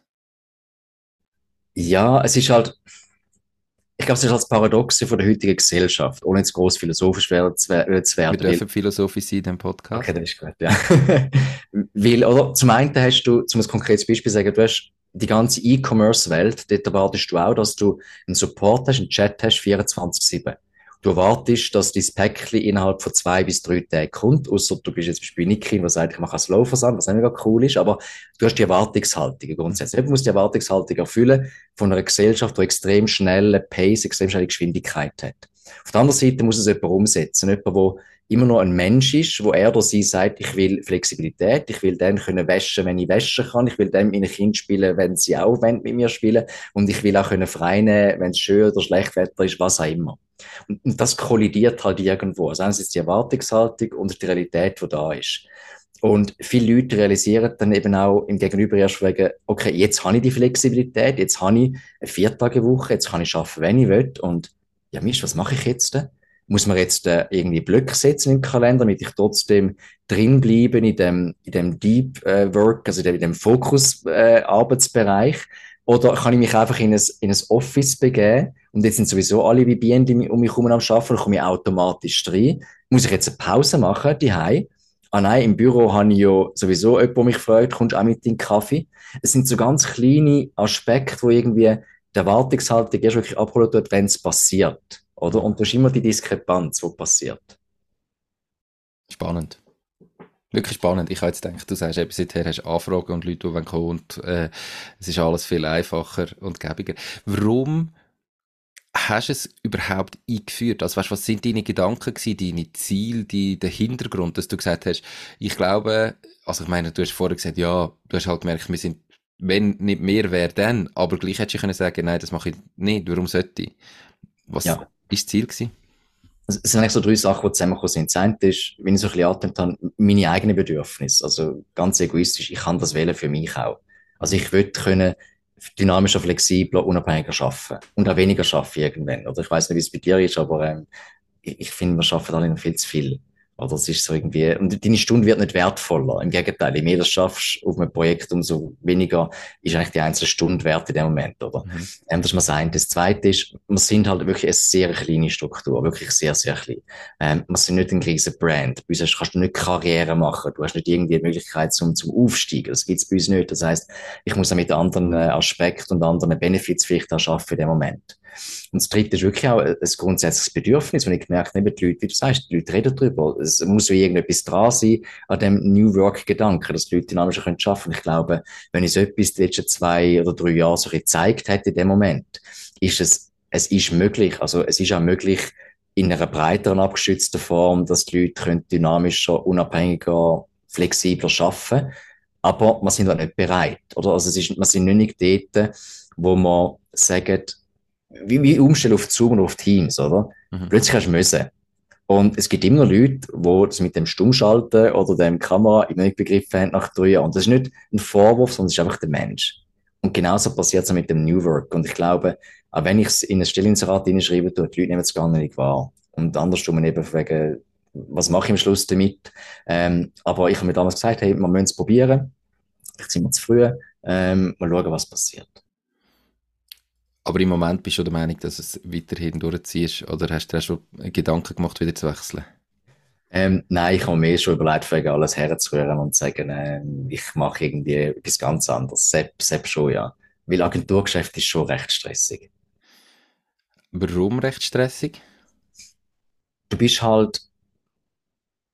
Ja, es ist halt, ich glaube, es ist halt das Paradoxe von der heutigen Gesellschaft, ohne jetzt groß philosophisch werden zu werden. Wir dürfen philosophisch sein in dem Podcast. Okay, das ist gut, ja. Weil, oder, zum einen hast du, zum ein konkretes Beispiel sagen, du hast die ganze E-Commerce-Welt, dort erwartest du auch, dass du einen Support hast, einen Chat hast, 24-7 du erwartest, dass dein Päckchen innerhalb von zwei bis drei Tagen kommt, außer du bist jetzt zum Beispiel Niki, der sagt, ich mache einen Slow-Versand, was mega cool ist, aber du hast die Erwartungshaltung grundsätzlich. Du musst die Erwartungshaltung erfüllen von einer Gesellschaft, die extrem schnelle Pace, extrem schnelle Geschwindigkeit hat. Auf der anderen Seite muss es jemand umsetzen, jemand, der immer noch ein Mensch ist, wo er oder sie sagt, ich will Flexibilität, ich will dann können waschen, wenn ich waschen kann, ich will dann mit meinen Kindern spielen, wenn sie auch mit mir spielen und ich will auch können frei nehmen, wenn es schön oder schlecht Wetter ist, was auch immer. Und, und das kollidiert halt irgendwo. Also einerseits die Erwartungshaltung und die Realität, die da ist. Und viele Leute realisieren dann eben auch im Gegenüber erst wegen, okay, jetzt habe ich die Flexibilität, jetzt habe ich eine Viertagewoche, jetzt kann ich arbeiten, wenn ich will. Und ja, Mist, was mache ich jetzt denn? Muss man jetzt äh, irgendwie Blöcke setzen im Kalender, damit ich trotzdem drin bleibe in dem, in dem Deep äh, Work, also in dem, in dem Fokus-Arbeitsbereich? Äh, oder kann ich mich einfach in ein, in ein Office begeben und jetzt sind sowieso alle wie Bienen um mich herum am Arbeiten, komme ich automatisch rein. Muss ich jetzt eine Pause machen, die Ah nein, im Büro habe ich ja sowieso jemanden, der mich freut, kommst auch mit in den Kaffee. Es sind so ganz kleine Aspekte, wo irgendwie die Erwartungshaltung erst wirklich abholen tut, wenn es passiert. Oder? Und du hast immer die Diskrepanz, die passiert. Spannend. Wirklich spannend. Ich habe jetzt gedacht, du sagst eben, seither hast du Anfragen und Leute, die kommen und äh, es ist alles viel einfacher und gäbiger. Warum hast du es überhaupt eingeführt? Also weißt, was sind deine Gedanken gewesen, deine Ziele, die, der Hintergrund, dass du gesagt hast, ich glaube, also ich meine, du hast vorher gesagt, ja, du hast halt gemerkt, wir sind, wenn nicht mehr wäre, dann, aber gleich hättest du können sagen, nein, das mache ich nicht, warum sollte ich? Was ja. Das Ziel gewesen? es sind eigentlich so drei Sachen, die zusammengekommen sind. Das eine ist, wenn ich so ein bisschen atmet habe, meine eigenen Bedürfnisse. Also ganz egoistisch, ich kann das wählen für mich auch. Also ich würde können dynamischer, flexibler, unabhängiger arbeiten und auch weniger arbeiten irgendwann. Oder ich weiß nicht, wie es bei dir ist, aber ähm, ich, ich finde, wir arbeiten alle noch viel zu viel. Oder es ist so irgendwie, und deine Stunde wird nicht wertvoller. Im Gegenteil, je mehr du schaffst auf einem Projekt, umso weniger ist eigentlich die einzelne Stunde wert in dem Moment, oder? Mhm. Ähm, das ist mal das eine. Das zweite ist, wir sind halt wirklich eine sehr kleine Struktur, wirklich sehr, sehr klein. Ähm, wir sind nicht ein riesen Brand. Bei uns kannst du nicht Karriere machen. Du hast nicht irgendwie die Möglichkeit zum, zum Aufsteigen. Das gibt's bei uns nicht. Das heißt, ich muss auch mit anderen äh, Aspekten und anderen Benefits vielleicht auch arbeiten in dem Moment. Und das dritte ist wirklich auch ein grundsätzliches Bedürfnis, wenn ich gemerkt habe, die Leute, wie du sagst, die Leute reden darüber. Es muss so irgendetwas dran sein an dem New Work-Gedanken, dass die Leute dynamischer können. Ich glaube, wenn es etwas die letzten zwei oder drei Jahre so gezeigt hätte in dem Moment, ist es, es ist möglich. Also, es ist auch möglich, in einer breiteren abgeschützten Form, dass die Leute können dynamischer, unabhängiger, flexibler arbeiten aber wir sind halt nicht bereit, oder? Also es ist, wir sind nicht dort, wo man sagt, wie, wie umstellen auf Zoom und auf Teams, oder? Mhm. Plötzlich hast du müssen. Und es gibt immer noch Leute, die das mit dem Stummschalten oder dem Kamera nicht begriffen haben nach drei Jahren. Und das ist nicht ein Vorwurf, sondern es ist einfach der Mensch. Und genauso passiert es mit dem New Work. Und ich glaube, auch wenn ich es in ein Stellinserat hineinschreibe, tue, die Leute nehmen es gar nicht wahr. Und andersrum eben wegen, was mache ich am Schluss damit? Ähm, aber ich habe mir damals gesagt, hey, man müssen es probieren. Vielleicht sind wir zu früh. Ähm, mal schauen, was passiert. Aber im Moment bist du der Meinung, dass es weiterhin durchziehst oder hast du dir schon Gedanken gemacht, wieder zu wechseln? Ähm, nein, ich habe mir schon überlegt, wegen alles herzurühren und zu sagen, äh, ich mache irgendwie etwas ganz anderes. Sepp, Sepp schon, ja. Weil Agenturgeschäft ist schon recht stressig. Warum recht stressig? Du bist halt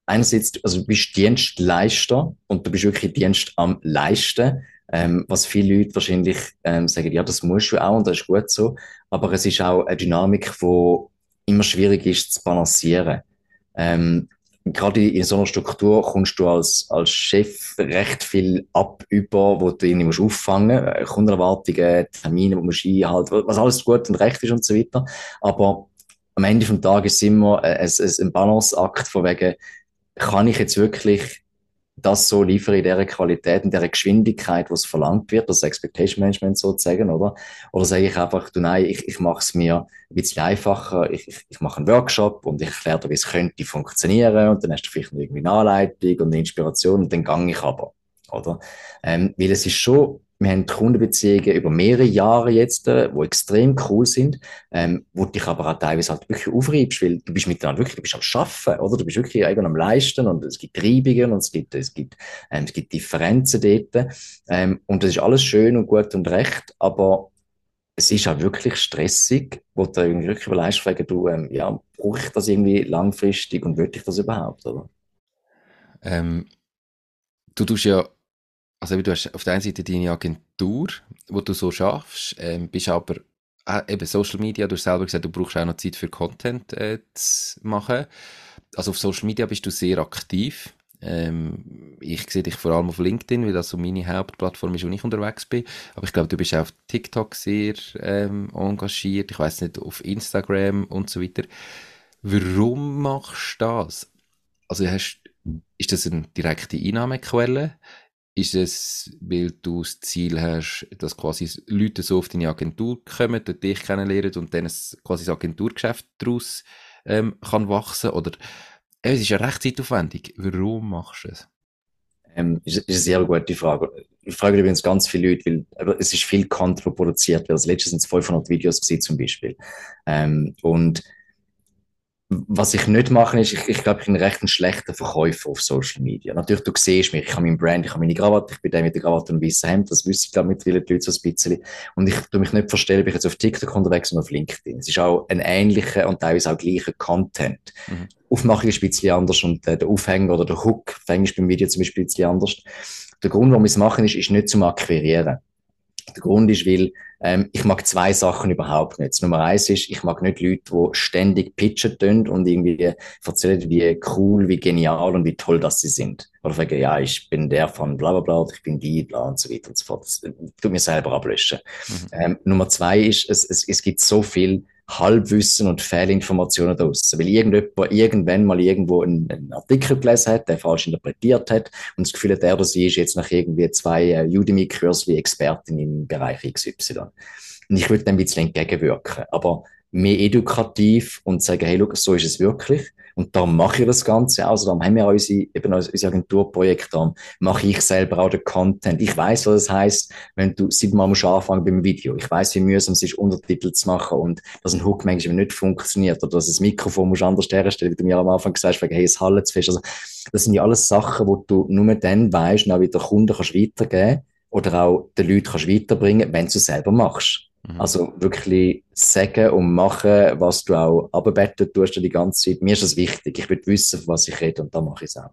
einerseits, also du bist Dienstleister und du bist wirklich Dienst am Leisten. Ähm, was viele Leute wahrscheinlich ähm, sagen, ja, das musst du auch und das ist gut so. Aber es ist auch eine Dynamik, die immer schwierig ist zu balancieren. Ähm, gerade in so einer Struktur kommst du als, als Chef recht viel ab über, wo du irgendwie musst auffangen, äh, Kundenerwartungen, Termine, du musst einhalten, was alles gut und recht ist und so weiter. Aber am Ende vom Tag ist es immer ein, ein, ein Balanceakt von wegen, kann ich jetzt wirklich das so liefern in dieser Qualität, in dieser Geschwindigkeit, was verlangt wird, das Expectation Management sozusagen, oder? Oder sage ich einfach, du nein, ich, ich mache es mir ein bisschen einfacher, ich, ich, ich mache einen Workshop und ich erkläre dir, wie es könnte funktionieren und dann hast du vielleicht irgendwie eine Anleitung und eine Inspiration und dann gang ich aber, oder? Ähm, weil es ist schon wir haben Kundenbeziehungen über mehrere Jahre jetzt, äh, wo extrem cool sind, ähm, wo dich aber auch teilweise halt wirklich aufreibst, weil du bist miteinander wirklich, du bist am Schaffen, oder? Du bist wirklich irgendwann am Leisten und es gibt Reibungen und es gibt, es gibt, ähm, es gibt Differenzen dort, ähm, und das ist alles schön und gut und recht, aber es ist auch wirklich stressig, wo du irgendwie wirklich überlegst, fragen, du, ähm, ja, brauche ich das irgendwie langfristig und will ich das überhaupt, oder? Ähm, du tust ja also du hast auf der einen Seite deine Agentur, wo du so schaffst, ähm, bist aber äh, eben Social Media, du hast selber gesagt, du brauchst auch noch Zeit für Content äh, zu machen. Also auf Social Media bist du sehr aktiv. Ähm, ich sehe dich vor allem auf LinkedIn, weil das so meine Hauptplattform ist, wo ich unterwegs bin. Aber ich glaube, du bist auch auf TikTok sehr ähm, engagiert. Ich weiß nicht, auf Instagram und so weiter. Warum machst du das? Also hast, ist das eine direkte Einnahmequelle? Ist es, weil du das Ziel hast, dass quasi Leute so auf deine Agentur kommen, dort dich kennenlernen und dann quasi das Agenturgeschäft daraus ähm, kann wachsen? Oder äh, es ist ja recht zeitaufwendig. Warum machst du es? Ähm, ist, ist eine sehr gute Frage. Ich frage übrigens ganz viele Leute, weil es ist viel Content produziert wird. Das letzte sind 500 Videos gewesen, zum Beispiel. Ähm, und was ich nicht mache, ist, ich, ich glaube, ich bin ein recht ein schlechter Verkäufer auf Social Media. Natürlich, du siehst mich, ich habe meinen Brand, ich habe meine Krawatte, ich bin der mit der Krawatte und weißen Hemd, das ich, glaube ich, mittlerweile die Leute so ein bisschen. Und ich tue mich nicht verstehen, ob ich jetzt auf TikTok unterwegs oder auf LinkedIn. Es ist auch ein ähnlicher und teilweise auch gleicher Content. Mhm. Aufmachung ist ein bisschen anders und äh, der Aufhänger oder der Hook, Englisch beim Video zum Beispiel ein bisschen anders. Der Grund, warum wir es machen, ist, ist nicht zum Akquirieren. Der Grund ist, weil ähm, ich mag zwei Sachen überhaupt nicht. Nummer eins ist, ich mag nicht Leute, die ständig pitchen tun und irgendwie erzählen, wie cool, wie genial und wie toll das sie sind. Oder sagen, ja, ich bin der von bla bla bla, ich bin die, bla und so weiter und so fort. Das tut mir selber ablöschen. Mhm. Ähm, Nummer zwei ist, es, es, es gibt so viel Halbwissen und Fehlinformationen daraus. Weil irgendjemand irgendwann mal irgendwo einen, einen, Artikel gelesen hat, der falsch interpretiert hat und das Gefühl hat, er oder sie ist jetzt nach irgendwie zwei äh, Udemy-Kursli Expertin im Bereich XY. Und ich würde dem ein bisschen entgegenwirken. Aber mehr edukativ und sagen, hey, look, so ist es wirklich. Und darum mache ich das Ganze. Also darum haben wir unsere, eben unsere Agenturprojekte, darum mache ich selber auch den Content. Ich weiß, was das heißt, wenn du siebenmal musst anfangen beim Video. Ich weiß, wie mühsam es ist, Untertitel zu machen und dass ein Hook manchmal nicht funktioniert oder dass das Mikrofon musst anders herstellen, wie du mir am Anfang gesagt hast, hey, es hallt zu fest. Also, das sind ja alles Sachen, wo du nur dann weißt auch wieder Kunden kannst weitergeben oder auch den Leuten kannst weiterbringen, wenn du es selber machst. Mhm. Also wirklich sagen und machen, was du auch abbetten tust die ganze Zeit. Mir ist das wichtig. Ich will wissen, von was ich rede und da mache ich es auch.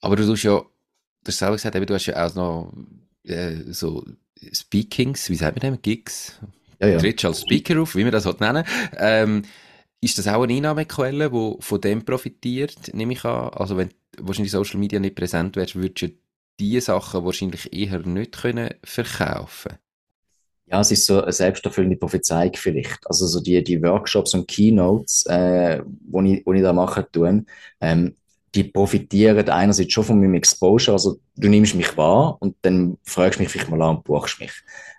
Aber du tust ja, du hast selber gesagt, du hast ja auch noch äh, so Speakings, wie sagt man das, Gigs? Ja, ja. Trittst als Speaker auf, wie man das halt nennen. Ähm, ist das auch eine Einnahmequelle, die von dem profitiert, nehme ich an? Also wenn wahrscheinlich Social Media nicht präsent wärst, würdest du diese Sachen wahrscheinlich eher nicht können verkaufen Ja, es ist so eine selbsterfüllende Prophezeiung vielleicht. Also so die, die Workshops und Keynotes, äh, wo ich, wo ich da mache, tun, ähm, die profitieren einerseits schon von meinem Exposure. Also du nimmst mich wahr und dann fragst du mich vielleicht mal an und buchst mich.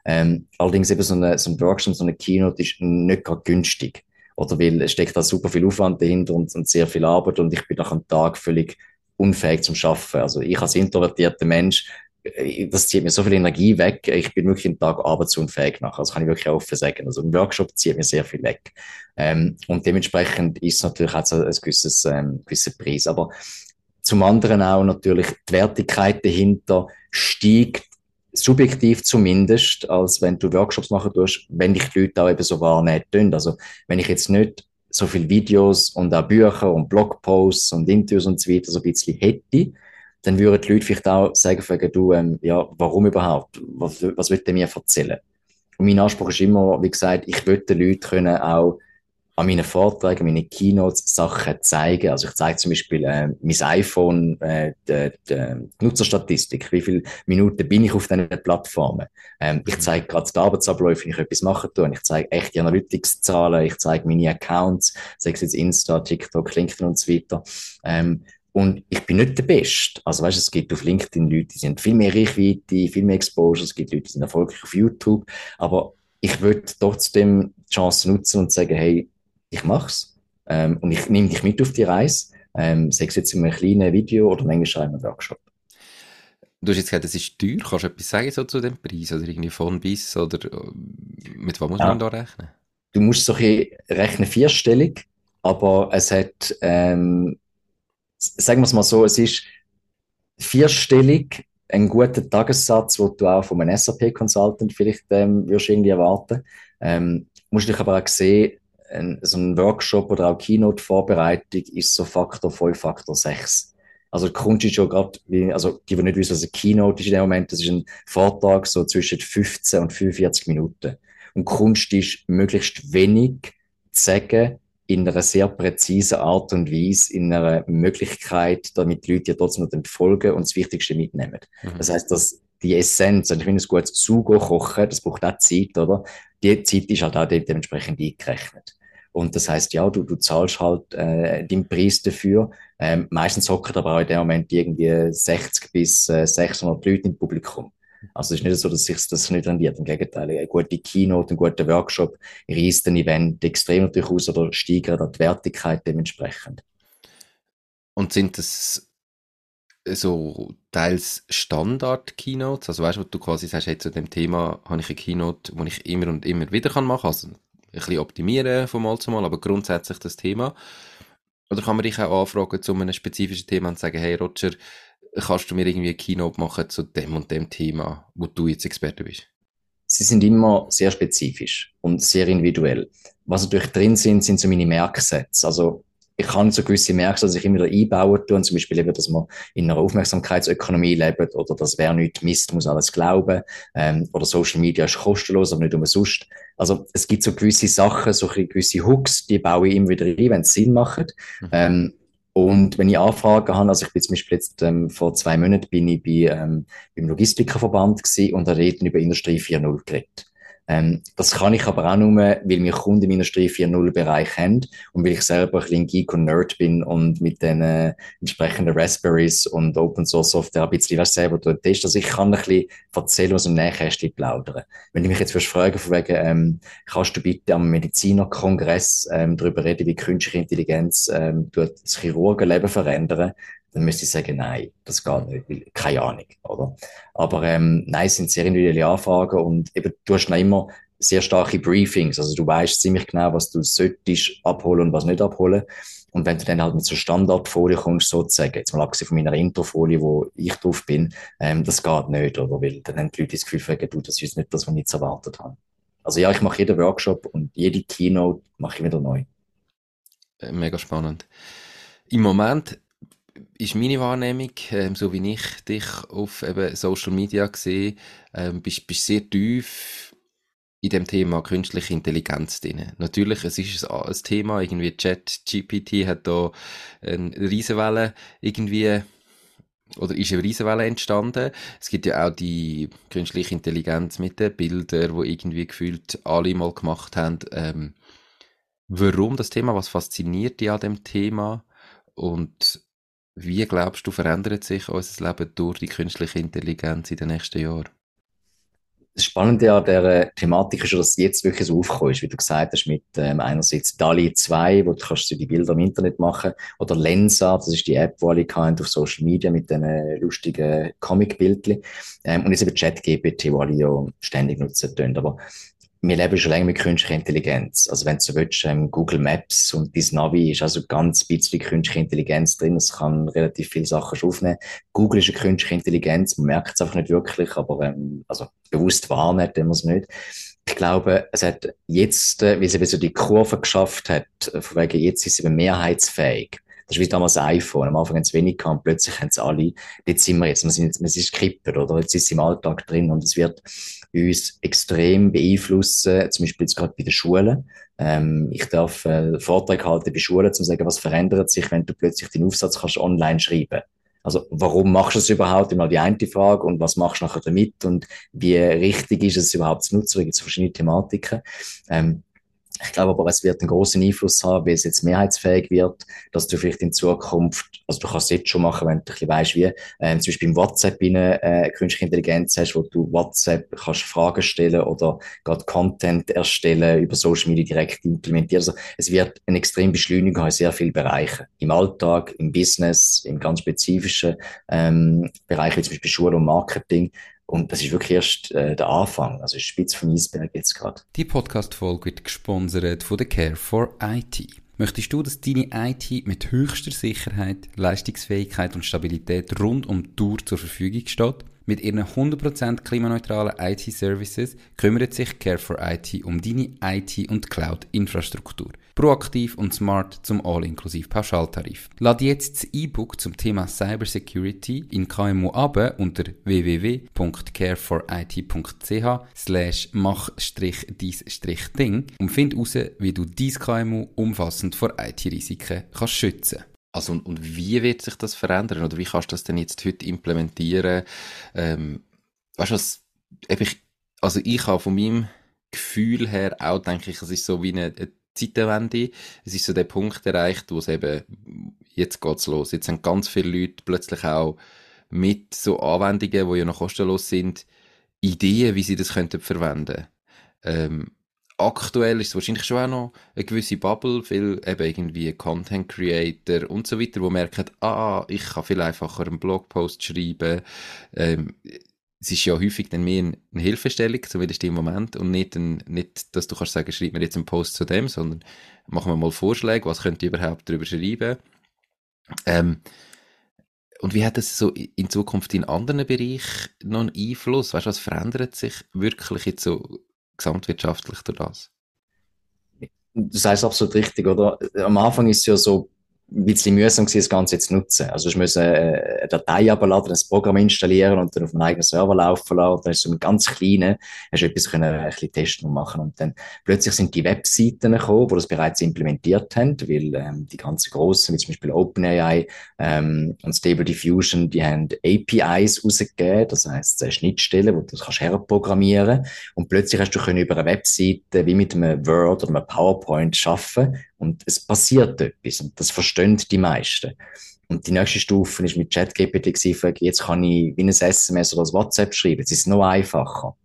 Ähm, allerdings eben so, eine, so ein Workshop, so eine Keynote ist nicht gerade günstig. Oder weil es steckt da super viel Aufwand dahinter und, und sehr viel Arbeit und ich bin nach einem Tag völlig unfähig zum Schaffen. Also ich als introvertierter Mensch äh, das zieht mir so viel Energie weg. Ich bin wirklich einen Tag arbeitsunfähig nachher. Das kann ich wirklich offen sagen. Also ein Workshop zieht mir sehr viel weg. Ähm, und dementsprechend ist es natürlich auch so ein gewisses, ähm, gewisser Preis. Aber zum anderen auch natürlich die Wertigkeit dahinter steigt subjektiv zumindest, als wenn du Workshops machen tust, wenn dich die Leute auch eben so wahrnehmen Also, wenn ich jetzt nicht so viele Videos und auch Bücher und Blogposts und Interviews und so weiter so ein bisschen hätte, dann würden die Leute vielleicht auch sagen, fragen, du, ähm, ja, warum überhaupt? Was, was wird der mir erzählen? Und mein Anspruch ist immer, wie gesagt, ich will den Leuten können auch an meinen Vorträgen, meinen Keynotes Sachen zeigen. Also ich zeige zum Beispiel äh, mein iPhone, äh, die, die Nutzerstatistik, wie viele Minuten bin ich auf diesen Plattformen. Ähm, ich mhm. zeige gerade die Arbeitsabläufe, wenn ich etwas machen tue. Ich zeige echte Analytics-Zahlen, ich zeige meine Accounts, sei es jetzt Insta, TikTok, LinkedIn und so weiter. Ähm, und ich bin nicht der Beste. Also, weißt, es gibt auf LinkedIn Leute, die sind viel mehr Reichweite, viel mehr Exposure. Es gibt Leute, die sind erfolgreich auf YouTube. Aber ich würde trotzdem die Chance nutzen und sagen, hey, ich mach's. Ähm, und ich nehme dich mit auf die Reise. Ähm, sei es jetzt in einem kleinen Video oder manchmal in einem Workshop. Du hast jetzt gesagt, es ist teuer. Kannst du etwas sagen so zu dem Preis? Oder irgendwie von bis? Oder äh, mit was muss ja. man da rechnen? Du musst so ein rechnen vierstellig, aber es hat, ähm, sagen wir es mal so, es ist vierstellig ein guter Tagessatz, den du auch von einem SAP-Consultant vielleicht ähm, wirst irgendwie erwarten. Ähm, musst dich aber auch sehen, ein, so ein Workshop oder auch Keynote-Vorbereitung ist so Faktor 5, Faktor 6. Also die Kunst ist schon gerade, also die, die nicht wissen, was ein Keynote ist in dem Moment, das ist ein Vortrag so zwischen 15 und 45 Minuten. Und Kunst ist, möglichst wenig zu sagen, in einer sehr präzisen Art und Weise, in einer Möglichkeit, damit die Leute ja trotzdem noch folgen und das Wichtigste mitnehmen. Mhm. Das heißt, dass die Essenz, also ich finde, ein gutes Sugo kochen, das braucht auch Zeit, oder? Die Zeit ist halt auch dementsprechend eingerechnet. Und das heißt, ja, du, du zahlst halt äh, den Preis dafür. Ähm, meistens hocken aber auch in dem Moment irgendwie 60 bis äh, 600 Leute im Publikum. Also es ist nicht so, dass sich das nicht rendiert. Im Gegenteil, eine gute Keynote, ein guter Workshop reißt ein Event extrem natürlich aus oder steigert die Wertigkeit dementsprechend. Und sind das so teils Standard-Keynotes? Also weißt du, du quasi sagst, hey, zu dem Thema habe ich eine Keynote, die ich immer und immer wieder machen kann. Also bisschen optimieren von Mal zu Mal, aber grundsätzlich das Thema. Oder kann man dich auch anfragen zu einem spezifischen Thema und sagen, hey Roger, kannst du mir irgendwie ein Keynote machen zu dem und dem Thema, wo du jetzt Experte bist? Sie sind immer sehr spezifisch und sehr individuell. Was natürlich drin sind, sind so meine Merksätze. Also ich kann so gewisse Merkmale, dass ich immer wieder einbauen tue, zum Beispiel eben, dass man in einer Aufmerksamkeitsökonomie lebt oder dass wer nicht misst, muss alles glauben ähm, oder Social Media ist kostenlos, aber nicht umsonst. Also es gibt so gewisse Sachen, so gewisse Hooks, die baue ich immer wieder ein, wenn es Sinn macht. Mhm. Ähm, und wenn ich Anfragen habe, also ich bin zum Beispiel jetzt ähm, vor zwei Monaten bin ich bei, ähm, beim Logistikerverband gewesen und da reden über Industrie 4.0 geredet. Ähm, das kann ich aber auch nur, weil wir Kunden im Industrie 4.0 Bereich haben und weil ich selber ein bisschen Geek und Nerd bin und mit den äh, entsprechenden Raspberries und Open Source Software ein bisschen was selber teste. Also ich kann ein bisschen erzählen, was im Nähkästchen plaudern. Wenn du mich jetzt fragen von wegen, ähm, kannst du bitte am Medizinerkongress ähm, darüber reden, wie künstliche Intelligenz ähm, das Chirurgenleben verändern, dann müsste ich sagen, nein, das geht nicht, keine Ahnung, oder? Aber ähm, nein, sind sehr individuelle Anfragen und eben, du hast noch immer sehr starke Briefings, also du weißt ziemlich genau, was du solltest abholen und was nicht abholen. Und wenn du dann halt mit so Standardfolie kommst, sozusagen, jetzt mal abgesehen von meiner Introfolie, wo ich drauf bin, ähm, das geht nicht, oder? Weil dann haben die Leute das Gefühl, du, das ist nicht das, was ich jetzt erwartet habe. Also ja, ich mache jeden Workshop und jede Keynote mache ich wieder neu. Äh, mega spannend. Im Moment ist meine Wahrnehmung, ähm, so wie ich dich auf eben Social Media sehe, ähm, bist, bist sehr tief in dem Thema künstliche Intelligenz drin. Natürlich, es ist ein, Thema, irgendwie Chat GPT hat da eine Riesenwelle irgendwie oder ist eine Riesenwelle entstanden. Es gibt ja auch die künstliche Intelligenz mit den Bildern, wo irgendwie gefühlt alle mal gemacht haben. Ähm, warum das Thema? Was fasziniert dich an dem Thema? Und wie glaubst du, verändert sich unser Leben durch die künstliche Intelligenz in den nächsten Jahren? Das Spannende an dieser Thematik ist, dass jetzt wirklich so aufkommt, wie du gesagt hast, mit ähm, einerseits DALI 2, wo du kannst du die Bilder im Internet machen, oder Lensa, das ist die App, die alle auf Social Media mit diesen lustigen Comic-Bildchen. Ähm, und jetzt eben ChatGPT, wo alle ja ständig nutzen tun. Aber wir leben schon länger mit künstlicher Intelligenz. Also wenn du so willst, ähm, Google Maps und dein Navi ist also ganz bisschen künstliche Intelligenz drin. Es kann relativ viele Sachen schon aufnehmen. Google ist eine künstliche Intelligenz. Man merkt es einfach nicht wirklich, aber ähm, also bewusst tun wir es nicht. Ich glaube, es hat jetzt, äh, wie es eben so die Kurve geschafft hat, äh, von wegen jetzt ist es eben mehrheitsfähig. Das ist wie damals iPhone. Am Anfang haben es wenig gehabt und plötzlich haben es alle. Jetzt sind wir jetzt. Wir sind jetzt, wir sind gekippt, oder? Jetzt ist es im Alltag drin und es wird uns extrem beeinflussen, zum Beispiel jetzt gerade bei den Schulen. Ähm, ich darf äh, Vortrag halten bei Schulen, um zu sagen, was verändert sich, wenn du plötzlich den Aufsatz kannst online schreiben also warum machst du es überhaupt? Immer die eine Frage und was machst du nachher damit und wie richtig ist es überhaupt zu nutzen? Da gibt es verschiedene Thematiken. Ähm, ich glaube aber, es wird einen großen Einfluss haben, wie es jetzt mehrheitsfähig wird, dass du vielleicht in Zukunft, also du kannst es jetzt schon machen, wenn du ein bisschen weißt, wie, äh, zum Beispiel im WhatsApp eine äh, künstliche Intelligenz hast, wo du WhatsApp kannst Fragen stellen oder gerade Content erstellen, über Social Media direkt implementieren. Also es wird eine extrem Beschleunigung in sehr vielen Bereichen. Im Alltag, im Business, im ganz spezifischen ähm, Bereich, wie zum Beispiel Schule und Marketing. Und das ist wirklich erst äh, der Anfang, also Spitz vom Eisberg jetzt gerade. Die Podcast-Folge wird gesponsert von der Care for IT. Möchtest du, dass deine IT mit höchster Sicherheit, Leistungsfähigkeit und Stabilität rund um die Tour zur Verfügung steht? Mit ihren 100% klimaneutralen IT-Services kümmert sich Care4IT um deine IT- und Cloud-Infrastruktur. Proaktiv und smart zum All-Inklusiv Pauschaltarif. Lad jetzt das E-Book zum Thema Cybersecurity in KMU ab unter www.care4it.ch slash mach-dies-ding und find heraus, wie du dein KMU umfassend vor IT-Risiken kannst schützen also und, und, wie wird sich das verändern oder wie kannst du das denn jetzt heute implementieren? Ähm, weißt du was, ich, also ich habe von meinem Gefühl her auch, denke ich, es ist so wie eine, eine Zeitenwende. Es ist so der Punkt erreicht, wo es eben, jetzt geht's los. Jetzt haben ganz viele Leute plötzlich auch mit so Anwendungen, die ja noch kostenlos sind, Ideen, wie sie das könnten verwenden. Ähm, aktuell ist es wahrscheinlich schon auch noch eine gewisse Bubble, viel eben irgendwie Content Creator und so weiter, wo merken, ah, ich kann viel einfacher einen Blogpost schreiben. Ähm, es ist ja häufig dann mehr eine Hilfestellung, zumindest im Moment, und nicht, ein, nicht, dass du kannst sagen, schreib mir jetzt einen Post zu dem, sondern machen wir mal Vorschläge, was könnt ihr überhaupt darüber schreiben. Ähm, und wie hat das so in Zukunft in anderen Bereichen noch einen Einfluss? Weißt du, was verändert sich wirklich jetzt so gesamtwirtschaftlich durch das. Das heißt absolut richtig, oder? Am Anfang ist es ja so, bisschen mühsam gewesen, das Ganze jetzt nutzen. Also ich musste äh, eine Datei abladen, ein Programm installieren und dann auf meinen eigenen Server laufen lassen. Dann ist so ein ganz kleiner, hast du etwas können, ein bisschen testen und machen. Und dann plötzlich sind die Webseiten gekommen, die das bereits implementiert haben, weil ähm, die ganzen grossen, wie zum Beispiel OpenAI ähm, und Stable Diffusion, die haben APIs rausgegeben, das heisst äh, Schnittstellen, wo du das kannst herprogrammieren und plötzlich hast du können über eine Webseite wie mit einem Word oder einem PowerPoint schaffen und es passiert etwas und das verstehen die meisten. Und die nächste Stufe ist mit ChatGPT gewesen, jetzt kann ich wie ein SMS oder ein WhatsApp schreiben. Es ist noch einfacher.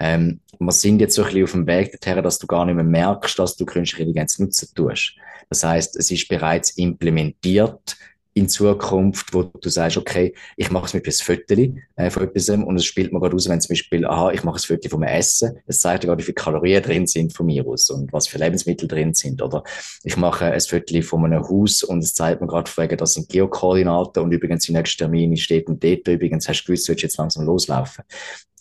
Ähm, wir sind jetzt so ein bisschen auf dem Weg dorthin, dass du gar nicht mehr merkst, dass du künstliche Intelligenz nutzen tust. Das heißt, es ist bereits implementiert in Zukunft, wo du sagst, okay, ich mache es mit einem Foto äh, von etwas und es spielt mir gerade aus, wenn zum Beispiel, aha, ich mache ein Foto von Essen, es zeigt gerade, wie viele Kalorien drin sind von mir aus und was für Lebensmittel drin sind. Oder ich mache ein Foto von einem Haus und es zeigt mir gerade, wegen, das sind Geokoordinaten und übrigens die nächste Termin steht und dort übrigens hast du gewusst, du jetzt langsam loslaufen.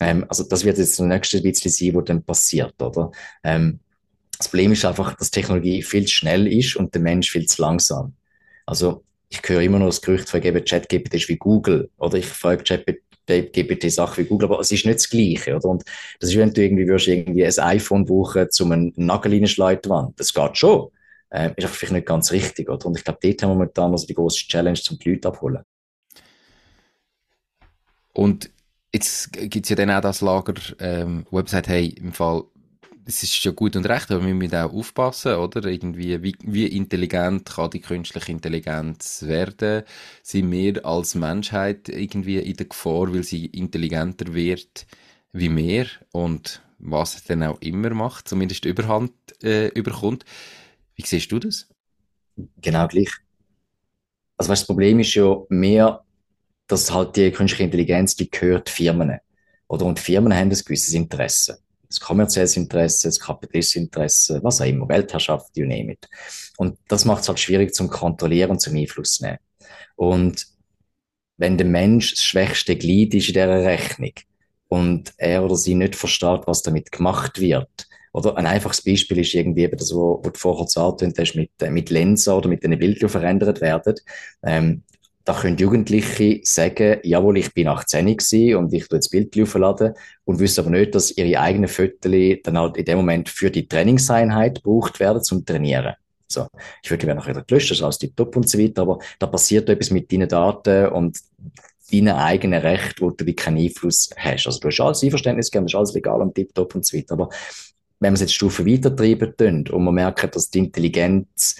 Ähm, also das wird jetzt das nächste bisschen sein, was dann passiert, oder? Ähm, das Problem ist einfach, dass Technologie viel zu schnell ist und der Mensch viel zu langsam. Also ich höre immer noch das Gerücht von ChatGPT ist wie Google, oder ich frage ChatGPT Sachen wie Google, aber es ist nicht das Gleiche, oder? Und das ist, wenn du irgendwie würdest irgendwie ein iPhone brauchen, um einen Nagel reinschleiten, das geht schon. Äh, ist einfach vielleicht nicht ganz richtig, oder? Und ich glaube, dort haben wir momentan also die große Challenge, zum die Leute abholen. Und jetzt gibt es ja dann auch das Lager, ähm, wo eben sagt, hey, im Fall, es ist schon gut und recht, aber wir müssen auch aufpassen, oder? Irgendwie, wie, wie intelligent kann die künstliche Intelligenz werden? Sind wir als Menschheit irgendwie in der Gefahr, weil sie intelligenter wird wie wir und was es dann auch immer macht, zumindest Überhand äh, überkommt. Wie siehst du das? Genau gleich. Also weißt, das Problem ist ja mehr, dass halt die künstliche Intelligenz, die gehört Firmen. Oder? Und Firmen haben ein gewisses Interesse. Das kommerzielles Interesse, das kapitalistische Interesse, was auch immer, Weltherrschaft, you name it. Und das macht es halt schwierig zum Kontrollieren, zum Einfluss nehmen. Und wenn der Mensch das schwächste Glied ist in dieser Rechnung und er oder sie nicht versteht, was damit gemacht wird, oder ein einfaches Beispiel ist irgendwie eben das, wo du vorher gesagt hast, mit, äh, mit Linsen oder mit den Bildern, verändert werden. Ähm, da können Jugendliche sagen, jawohl, ich bin 18 gewesen und ich tue das Bild aufladen und wissen aber nicht, dass ihre eigenen Fotos dann halt in dem Moment für die Trainingseinheit gebraucht werden zum Trainieren. So. Ich würde die nachher wieder gelöscht, das ist alles top und so weiter, aber da passiert etwas mit deinen Daten und deinen eigenen Recht, wo du keinen Einfluss hast. Also du hast alles Einverständnis gegeben, das ist alles legal und tiptop und so weiter, aber wenn wir es jetzt Stufen weiter treiben und man merkt, dass die Intelligenz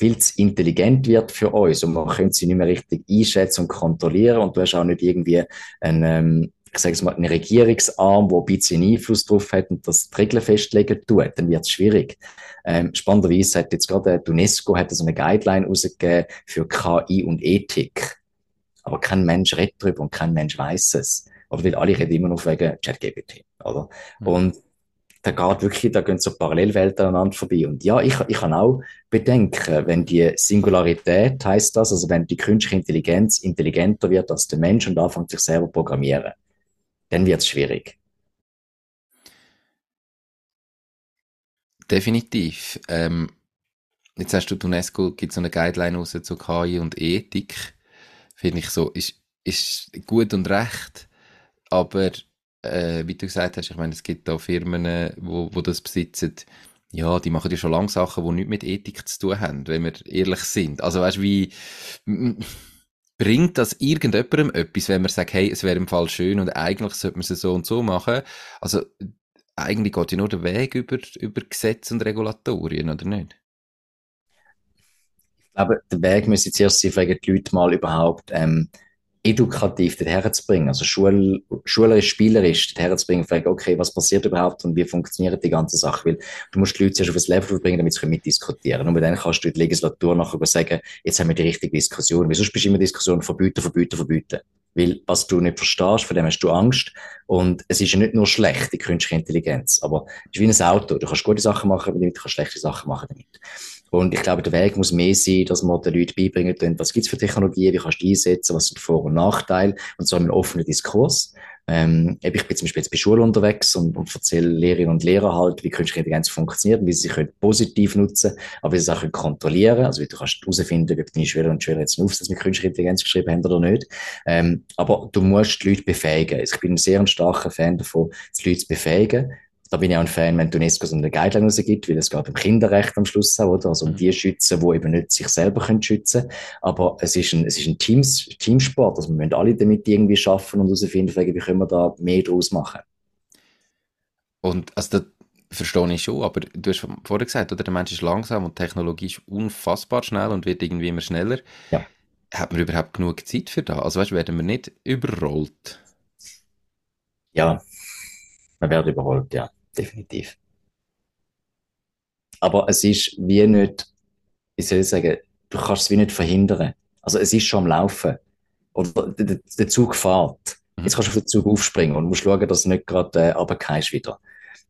viel zu intelligent wird für uns und man könnte sie nicht mehr richtig einschätzen und kontrollieren und du hast auch nicht irgendwie einen, ähm, ich sage es mal, einen Regierungsarm, der ein bisschen Einfluss drauf hat und das die Regeln festlegen tut, dann wird es schwierig. Ähm, spannenderweise hat jetzt gerade die UNESCO hat so eine Guideline rausgegeben für KI und Ethik. Aber kein Mensch redet darüber und kein Mensch weiß es. Oder weil alle reden immer noch wegen ChatGPT, oder? Mhm. Und da geht wirklich, da gehen so Parallelwelten aneinander vorbei. Und ja, ich, ich kann auch bedenken, wenn die Singularität heißt das, also wenn die künstliche Intelligenz intelligenter wird als der Mensch und anfängt sich selber programmieren, dann wird es schwierig. Definitiv. Ähm, jetzt hast du, die UNESCO gibt so eine Guideline raus zu KI und Ethik. Finde ich so, ist, ist gut und recht, aber äh, wie du gesagt hast, ich meine, es gibt da Firmen, wo, wo das besitzen, ja, die machen ja schon lange Sachen, die nichts mit Ethik zu tun haben, wenn wir ehrlich sind. Also weißt du, wie bringt das irgendjemandem etwas, wenn man sagt, hey, es wäre im Fall schön und eigentlich sollte man es so und so machen? Also eigentlich geht ja nur der Weg über, über Gesetze und Regulatorien, oder nicht? Ich glaube, der Weg müsste zuerst sein, fragen die Leute mal überhaupt, ähm, edukativ dorthin zu bringen, also schul schulerisch, spielerisch dorthin zu bringen, fragen, okay, was passiert überhaupt und wie funktioniert die ganze Sache, weil du musst die Leute zuerst auf das Level bringen, damit sie mitdiskutieren können. Und dann kannst du in der Legislatur nachher sagen, jetzt haben wir die richtige Diskussion. Wieso bist du immer Diskussion verbieten, verbieten, verbieten? Weil, was du nicht verstehst, von dem hast du Angst. Und es ist ja nicht nur schlecht, die künstliche Intelligenz. Aber es ist wie ein Auto. Du kannst gute Sachen machen damit, du kannst schlechte Sachen machen damit. Und ich glaube, der Weg muss mehr sein, dass man den Leuten beibringen können, was gibt's für Technologien, wie kannst du die einsetzen, was sind Vor- und Nachteile, und zwar im offenen Diskurs. Ähm, ich bin zum Beispiel jetzt bei Schulen unterwegs und, und erzähle Lehrerinnen und Lehrern halt, wie künstliche Intelligenz funktioniert, wie sie können positiv nutzen, aber wie sie es auch können kontrollieren Also, wie du kannst herausfinden, ob deine Schülerinnen und Schüler jetzt einen Aufsatz mit künstlicher Intelligenz geschrieben haben oder nicht. Ähm, aber du musst die Leute befähigen. Ich bin ein sehr starker Fan davon, die Leute zu befähigen da bin ich auch ein Fan, wenn UNESCO so eine Guideline rausgibt, weil es geht um Kinderrecht am Schluss auch, oder? Also um mhm. die schützen, die eben nicht sich selber können schützen Aber es ist ein, es ist ein Teams, Teamsport. Also wir müssen alle damit irgendwie schaffen und herausfinden, wie können wir da mehr draus machen. Und, also, das verstehe ich schon, aber du hast vorher gesagt, oder? Der Mensch ist langsam und die Technologie ist unfassbar schnell und wird irgendwie immer schneller. Ja. Hat man überhaupt genug Zeit für das? Also, weißt du, werden wir nicht überrollt? Ja, man wird überrollt, ja definitiv. Aber es ist wie nicht, wie soll ich sagen, du kannst es wie nicht verhindern. Also es ist schon am Laufen. Oder der, der Zug fährt. Mhm. Jetzt kannst du auf den Zug aufspringen und musst schauen, dass du nicht gerade äh, runtergehst wieder.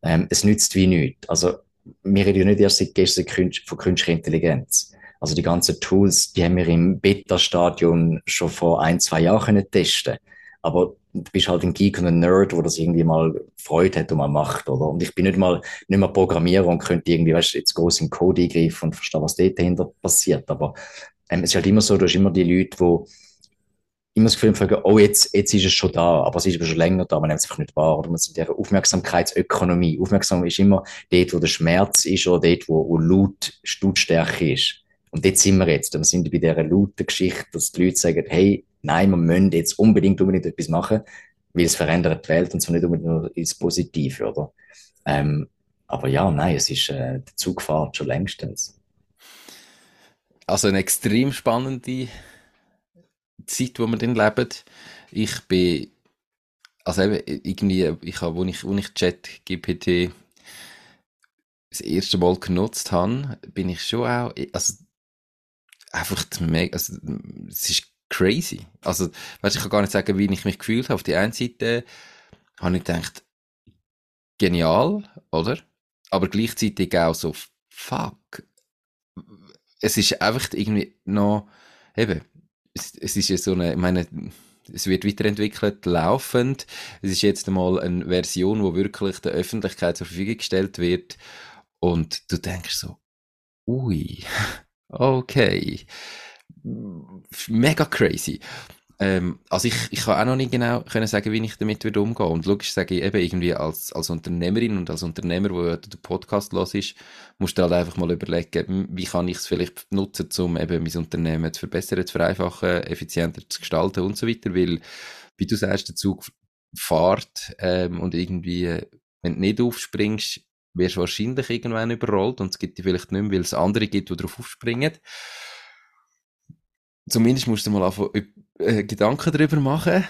Ähm, es nützt wie nichts. Also wir reden ja nicht erst seit gestern von künstlicher Intelligenz. Also die ganzen Tools, die haben wir im Beta-Stadion schon vor ein, zwei Jahren können testen. Aber du bist halt ein Geek und ein Nerd, wo das irgendwie mal Freude hat und mal macht, oder? Und ich bin nicht mal, nicht mal Programmierer und könnte irgendwie, weißt du, jetzt groß in Code eingreifen und verstehen, was dort dahinter passiert. Aber ähm, es ist halt immer so, du hast immer die Leute, die immer das Gefühl haben, oh, jetzt, jetzt ist es schon da, aber es ist aber schon länger da, man nimmt es einfach nicht wahr, oder man sind in der Aufmerksamkeitsökonomie. Aufmerksam ist immer dort, wo der Schmerz ist, oder dort, wo, wo Laut, Lautstärke ist. Und dort sind wir jetzt. Wir sind bei dieser lauten Geschichte, dass die Leute sagen, hey, nein, man müsste jetzt unbedingt, unbedingt etwas machen, weil es verändert die Welt und so nicht unbedingt nur ins Positive, oder? Ähm, aber ja, nein, es ist, äh, der Zug fährt schon längstens. Also eine extrem spannende Zeit, wo wir dann leben. Ich bin, also eben, irgendwie, ich habe, wo ich, wo ich Chat GPT das erste Mal genutzt habe, bin ich schon auch, also, einfach, also, es ist crazy. Also, weißt, ich kann gar nicht sagen, wie ich mich gefühlt habe. Auf die einen Seite habe ich gedacht, genial, oder? Aber gleichzeitig auch so, fuck. Es ist einfach irgendwie noch, eben, es, es ist ja so eine, ich meine, es wird weiterentwickelt, laufend. Es ist jetzt einmal eine Version, wo wirklich der Öffentlichkeit zur Verfügung gestellt wird. Und du denkst so, ui, okay. Mega crazy. Ähm, also ich, ich kann auch noch nicht genau können sagen, wie ich damit würde umgehen. Und logisch sage ich eben irgendwie als, als Unternehmerin und als Unternehmer, wo der Podcast los ist, musst du halt einfach mal überlegen, wie kann ich es vielleicht nutzen, um eben mein Unternehmen zu verbessern, zu vereinfachen, effizienter zu gestalten und so weiter. Weil, wie du sagst, der Zug fährt ähm, und irgendwie, wenn du nicht aufspringst, wirst du wahrscheinlich irgendwann überrollt und es gibt die vielleicht nicht mehr, weil es andere gibt, die darauf aufspringen zumindest musst du mal anfangen, äh, Gedanken darüber machen.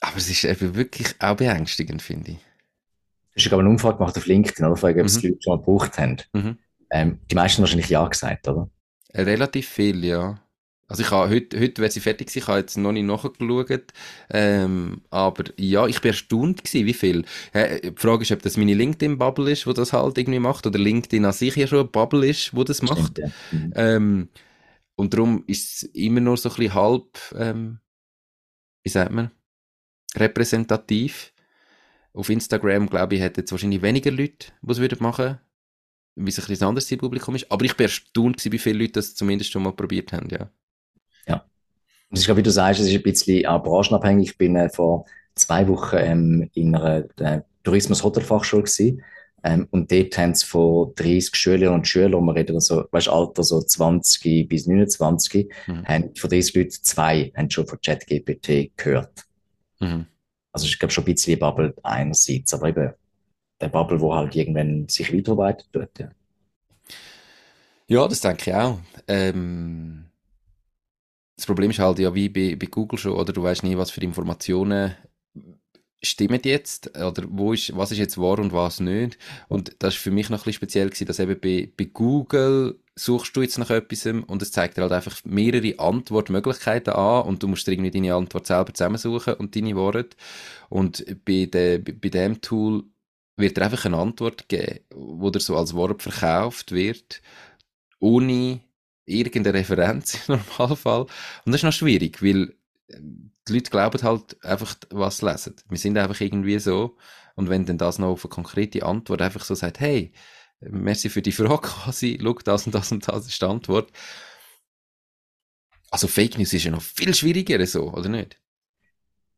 Aber es ist eben wirklich auch beängstigend, finde ich. Du hast aber eine Umfrage gemacht auf LinkedIn, oder? Fragen, ob es mhm. die Leute schon mal gebraucht haben. Mhm. Ähm, die meisten wahrscheinlich Ja gesagt, oder? Äh, relativ viel, ja. Also ich habe, heute, heute wäre sie fertig gewesen, ich habe jetzt noch nicht nachgeschaut, ähm, aber ja, ich bin erstaunt gewesen, wie viel. Äh, die Frage ist, ob das meine LinkedIn-Bubble ist, wo das halt irgendwie macht, oder LinkedIn an sich ja schon eine Bubble ist, wo das macht. Stimmt, ja. mhm. ähm, und darum ist es immer nur so ein bisschen halb, ähm, wie sagt man, repräsentativ. Auf Instagram, glaube ich, hätte jetzt wahrscheinlich weniger Leute, die es würden machen weil es ein bisschen ein anderes Zielpublikum ist. Aber ich bin erstaunt wie viele Leute das zumindest schon mal probiert haben, ja. Ja. Und ich glaube, wie du sagst, es ist ein bisschen auch branchenabhängig. Ich bin äh, vor zwei Wochen ähm, in einer äh, Tourismus-Hotelfachschule gewesen ähm, und dort haben sie von 30 Schülerinnen und Schülern, wir reden also, weißt, Alter so 20 bis 29, mhm. haben von 30 Leuten zwei haben schon von ChatGPT gehört. Mhm. Also ich glaube schon ein bisschen Bubble einerseits, aber eben der Bubble, wo halt irgendwann sich weiterarbeitet tut, ja. Ja, das denke ich auch. Ähm, das Problem ist halt ja wie bei, bei Google schon, oder du weißt nie, was für Informationen stimmt jetzt oder wo ist, was ist jetzt wahr und was nicht. Und das ist für mich noch ein bisschen speziell gewesen, dass eben bei, bei Google suchst du jetzt nach etwas und es zeigt dir halt einfach mehrere Antwortmöglichkeiten an und du musst irgendwie deine Antwort selber zusammensuchen und deine Worte. Und bei, de, bei dem Tool wird dir einfach eine Antwort geben, wo dir so als Wort verkauft wird, ohne irgendeine Referenz im Normalfall. Und das ist noch schwierig, weil die Leute glauben halt einfach, was sie lesen. Wir sind einfach irgendwie so. Und wenn dann das noch auf eine konkrete Antwort einfach so sagt, hey, merci für die Frage quasi, schau, das und das und das ist die Antwort. Also Fake News ist ja noch viel schwieriger so, oder nicht?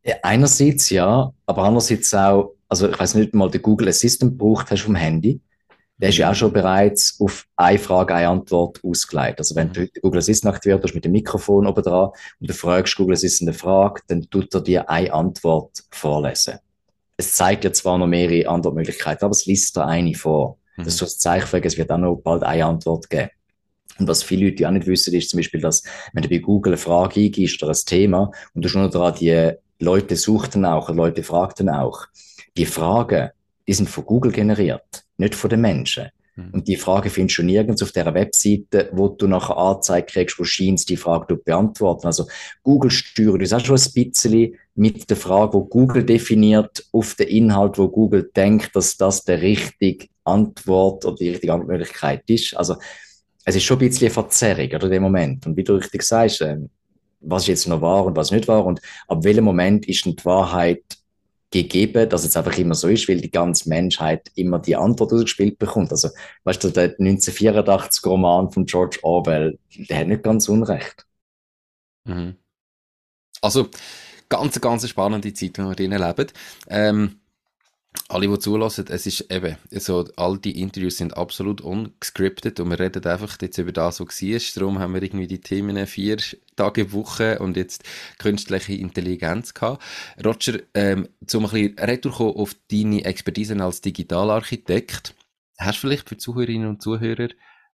Ja, einerseits ja, aber andererseits auch, also ich weiß nicht mal, der Google Assistant braucht hast vom Handy der ist ja auch schon bereits auf eine Frage, eine Antwort ausgeleitet. Also wenn du heute Google Assistant aktiviert hast mit dem Mikrofon oben dran und du fragst Google Assistant eine Frage, dann tut er dir eine Antwort vorlesen. Es zeigt dir zwar noch mehrere Antwortmöglichkeiten, aber es liest dir eine vor. Mhm. Das ist so ein Zeichen, es wird auch noch bald eine Antwort geben. Und was viele Leute auch nicht wissen, ist zum Beispiel, dass, wenn du bei Google eine Frage eingibst oder ein Thema und du schon dran, die Leute suchten auch, Leute fragten auch, die Fragen, die sind von Google generiert, nicht von den Menschen. Mhm. Und die Frage findest du nirgends auf der Webseite, wo du nachher angezeigt kriegst, wo scheint die Frage zu beantworten. Also Google steuert uns auch schon ein bisschen mit der Frage, wo Google definiert, auf den Inhalt, wo Google denkt, dass das der richtige Antwort oder die richtige Antwortmöglichkeit ist. Also es ist schon ein bisschen eine Verzerrung, oder, dem Moment. Und wie du richtig sagst, äh, was ist jetzt noch wahr und was nicht wahr und ab welchem Moment ist die Wahrheit gegeben, dass es einfach immer so ist, weil die ganze Menschheit immer die Antwort ausgespielt bekommt. Also, weißt du, der 1984 Roman von George Orwell, der hat nicht ganz unrecht. Mhm. Also, ganz, ganz spannende Zeit, der wir drinnen leben. Ähm, alle, die zulassen, es ist eben, so, all die Interviews sind absolut ungescriptet und wir reden einfach jetzt über das, was war. Darum haben wir irgendwie die Themen vier Tage Woche und jetzt künstliche Intelligenz gehabt. Roger, ähm, zum ein bisschen retour auf deine Expertise als Digitalarchitekt, hast du vielleicht für Zuhörerinnen und Zuhörer,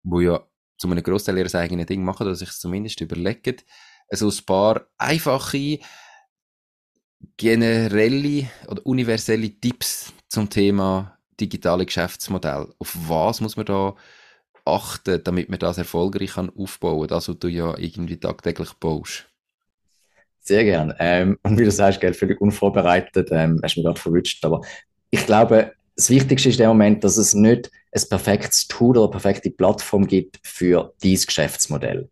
die ja zu einem Großteil ihres eigenen Ding machen, oder sich zumindest überlegen, so ein paar einfache, generelle oder universelle Tipps zum Thema digitale Geschäftsmodell. Auf was muss man da achten, damit man das erfolgreich kann aufbauen kann, das, was du ja irgendwie tagtäglich baust? Sehr gern. Ähm, und wie du sagst, gell, völlig unvorbereitet, ähm, hast mich gerade verwünscht. Aber ich glaube, das Wichtigste ist der Moment, dass es nicht ein perfektes Tool oder eine perfekte Plattform gibt für dieses Geschäftsmodell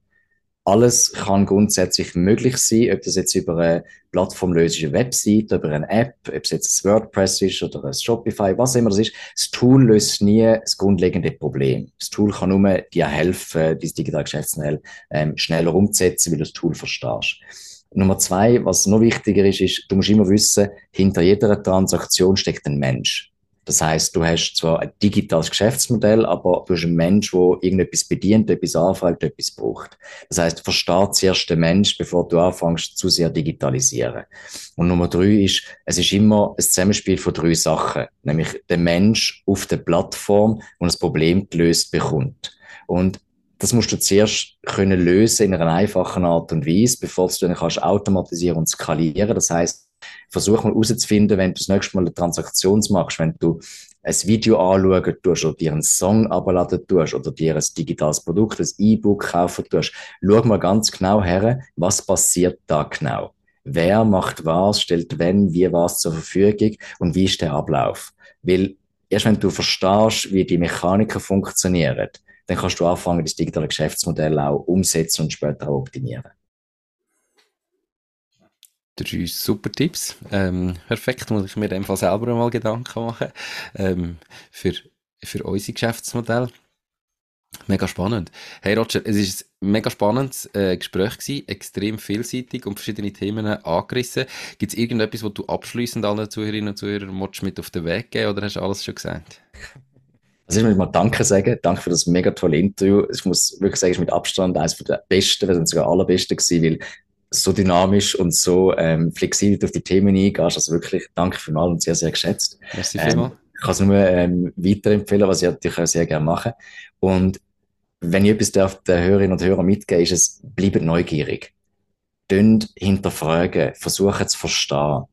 alles kann grundsätzlich möglich sein, ob das jetzt über eine plattformlösende Website, über eine App, ob es jetzt ein WordPress ist oder ein Shopify, was immer das ist. Das Tool löst nie das grundlegende Problem. Das Tool kann nur dir helfen, dieses digitale Geschäftsmodell ähm, schneller umzusetzen, weil du das Tool verstehst. Nummer zwei, was noch wichtiger ist, ist, du musst immer wissen, hinter jeder Transaktion steckt ein Mensch. Das heißt, du hast zwar ein digitales Geschäftsmodell, aber du hast einen Mensch, der irgendetwas bedient, etwas anfragt, etwas braucht. Das heißt, versteht zuerst den Mensch, bevor du anfängst, zu sehr digitalisieren. Und Nummer drei ist, es ist immer ein Zusammenspiel von drei Sachen. Nämlich der Mensch auf der Plattform, und das Problem gelöst bekommt. Und das musst du zuerst können lösen in einer einfachen Art und Weise, bevor du dann kannst automatisieren und skalieren. Das heißt, versuch mal herauszufinden, wenn du das nächste Mal eine Transaktion machst, wenn du ein Video anschauen tust oder dir einen Song abladen tust oder dir ein digitales Produkt, ein E-Book kaufen tust, schau mal ganz genau her, was passiert da genau. Wer macht was, stellt wenn, wie was zur Verfügung und wie ist der Ablauf. Weil erst wenn du verstehst, wie die Mechaniken funktionieren, dann kannst du anfangen, das digitale Geschäftsmodell auch umsetzen und später auch optimieren drei super Tipps. Ähm, perfekt, muss ich mir in dem Fall selber mal Gedanken machen ähm, für, für unser Geschäftsmodell. Mega spannend. Hey Roger, es ist ein mega spannendes äh, Gespräch gewesen, extrem vielseitig und verschiedene Themen angerissen. Gibt es irgendetwas, was du abschließend allen Zuhörerinnen und Zuhörern mit auf den Weg geben oder hast du alles schon gesagt? Also ich muss mal Danke sagen. Danke für das mega tolle Interview. Ich muss wirklich sagen, es ist mit Abstand eines der besten, wenn sogar allerbesten gewesen, weil so dynamisch und so ähm, flexibel auf die Themen eingehst. Also wirklich, danke für mal und sehr, sehr geschätzt. Merci ähm, ich kann es nur ähm, weiterempfehlen, was ich natürlich auch sehr gerne mache. Und wenn ich etwas darf den Hörerinnen und Hörern mitgeben, ist es, bleibt neugierig. Tönt hinterfragen, versuchen zu verstehen.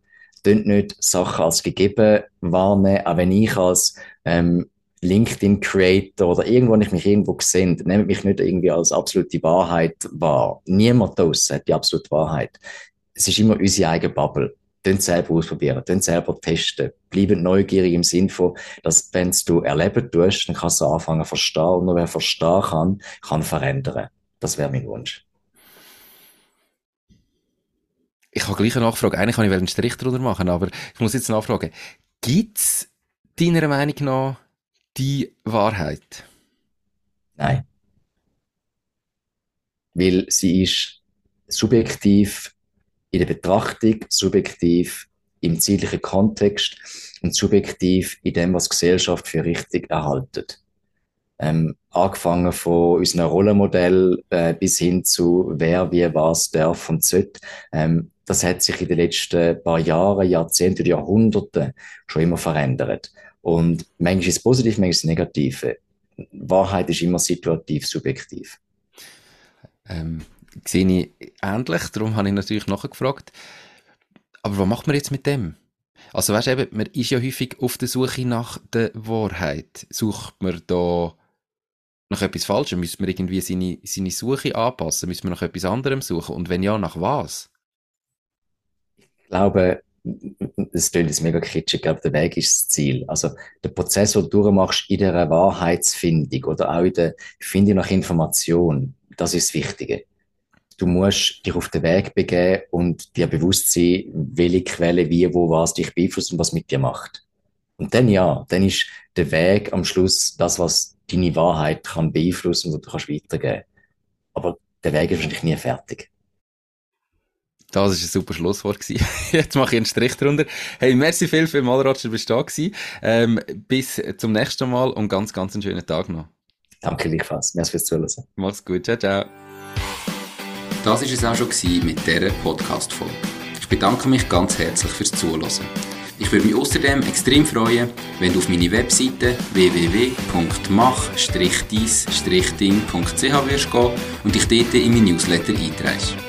Tönt nicht Sachen als gegeben wahrnehmen, auch wenn ich als ähm, LinkedIn-Creator oder irgendwo, wenn ich mich irgendwo gesehen, nehmt mich nicht irgendwie als absolute Wahrheit wahr. Niemand draussen hat die absolute Wahrheit. Es ist immer unsere eigene Bubble. Dann selber ausprobieren, dann selber testen. Bleiben neugierig im Sinn von, dass wenn du erleben tust, dann kannst du anfangen zu verstehen. Und nur wer verstehen kann, kann verändern. Das wäre mein Wunsch. Ich habe gleich eine Nachfrage. Eigentlich kann ich einen Strich drunter machen, aber ich muss jetzt nachfragen. Gibt es deiner Meinung nach die Wahrheit? Nein. Weil sie ist subjektiv in der Betrachtung, subjektiv im zeitlichen Kontext und subjektiv in dem, was die Gesellschaft für richtig erhaltet. Ähm, angefangen von unserem Rollenmodell äh, bis hin zu wer, wie, was darf und sollte. Ähm, das hat sich in den letzten paar Jahren, Jahrzehnten, Jahrhunderten schon immer verändert. Und manchmal ist es positiv, manchmal ist es negativ. Wahrheit ist immer situativ, subjektiv. Ähm, sehe ich ähnlich, darum habe ich natürlich nachgefragt. Aber was macht man jetzt mit dem? Also weißt du eben, man ist ja häufig auf der Suche nach der Wahrheit. Sucht man da nach etwas Falschem? Müssen wir irgendwie seine, seine Suche anpassen? Müssen wir nach etwas anderem suchen? Und wenn ja, nach was? Ich glaube, es klingt jetzt mega kitschig, glaube, der Weg ist das Ziel. Also, der Prozess, den du durchmachst in der Wahrheitsfindung oder auch in der Findung nach Information, das ist das Wichtige. Du musst dich auf den Weg begeben und dir bewusst sein, welche Quelle, wie, wo, was dich beeinflusst und was mit dir macht. Und dann ja, dann ist der Weg am Schluss das, was deine Wahrheit kann beeinflussen und du kannst weitergeben. Aber der Weg ist wahrscheinlich nie fertig. Das war ein super Schlusswort. Jetzt mache ich einen Strich drunter. Hey, merci viel für mal, Roger, bist du da gewesen. Ähm, bis zum nächsten Mal und ganz, ganz einen schönen Tag noch. Danke gleichfalls. Merci fürs Zuhören. Mach's gut. Ciao, ciao. Das war es auch schon mit dieser Podcast-Folge. Ich bedanke mich ganz herzlich fürs Zuhören. Ich würde mich außerdem extrem freuen, wenn du auf meine Webseite www.mach-dies-ding.ch wirst gehen und dich dort in mein Newsletter einträgst.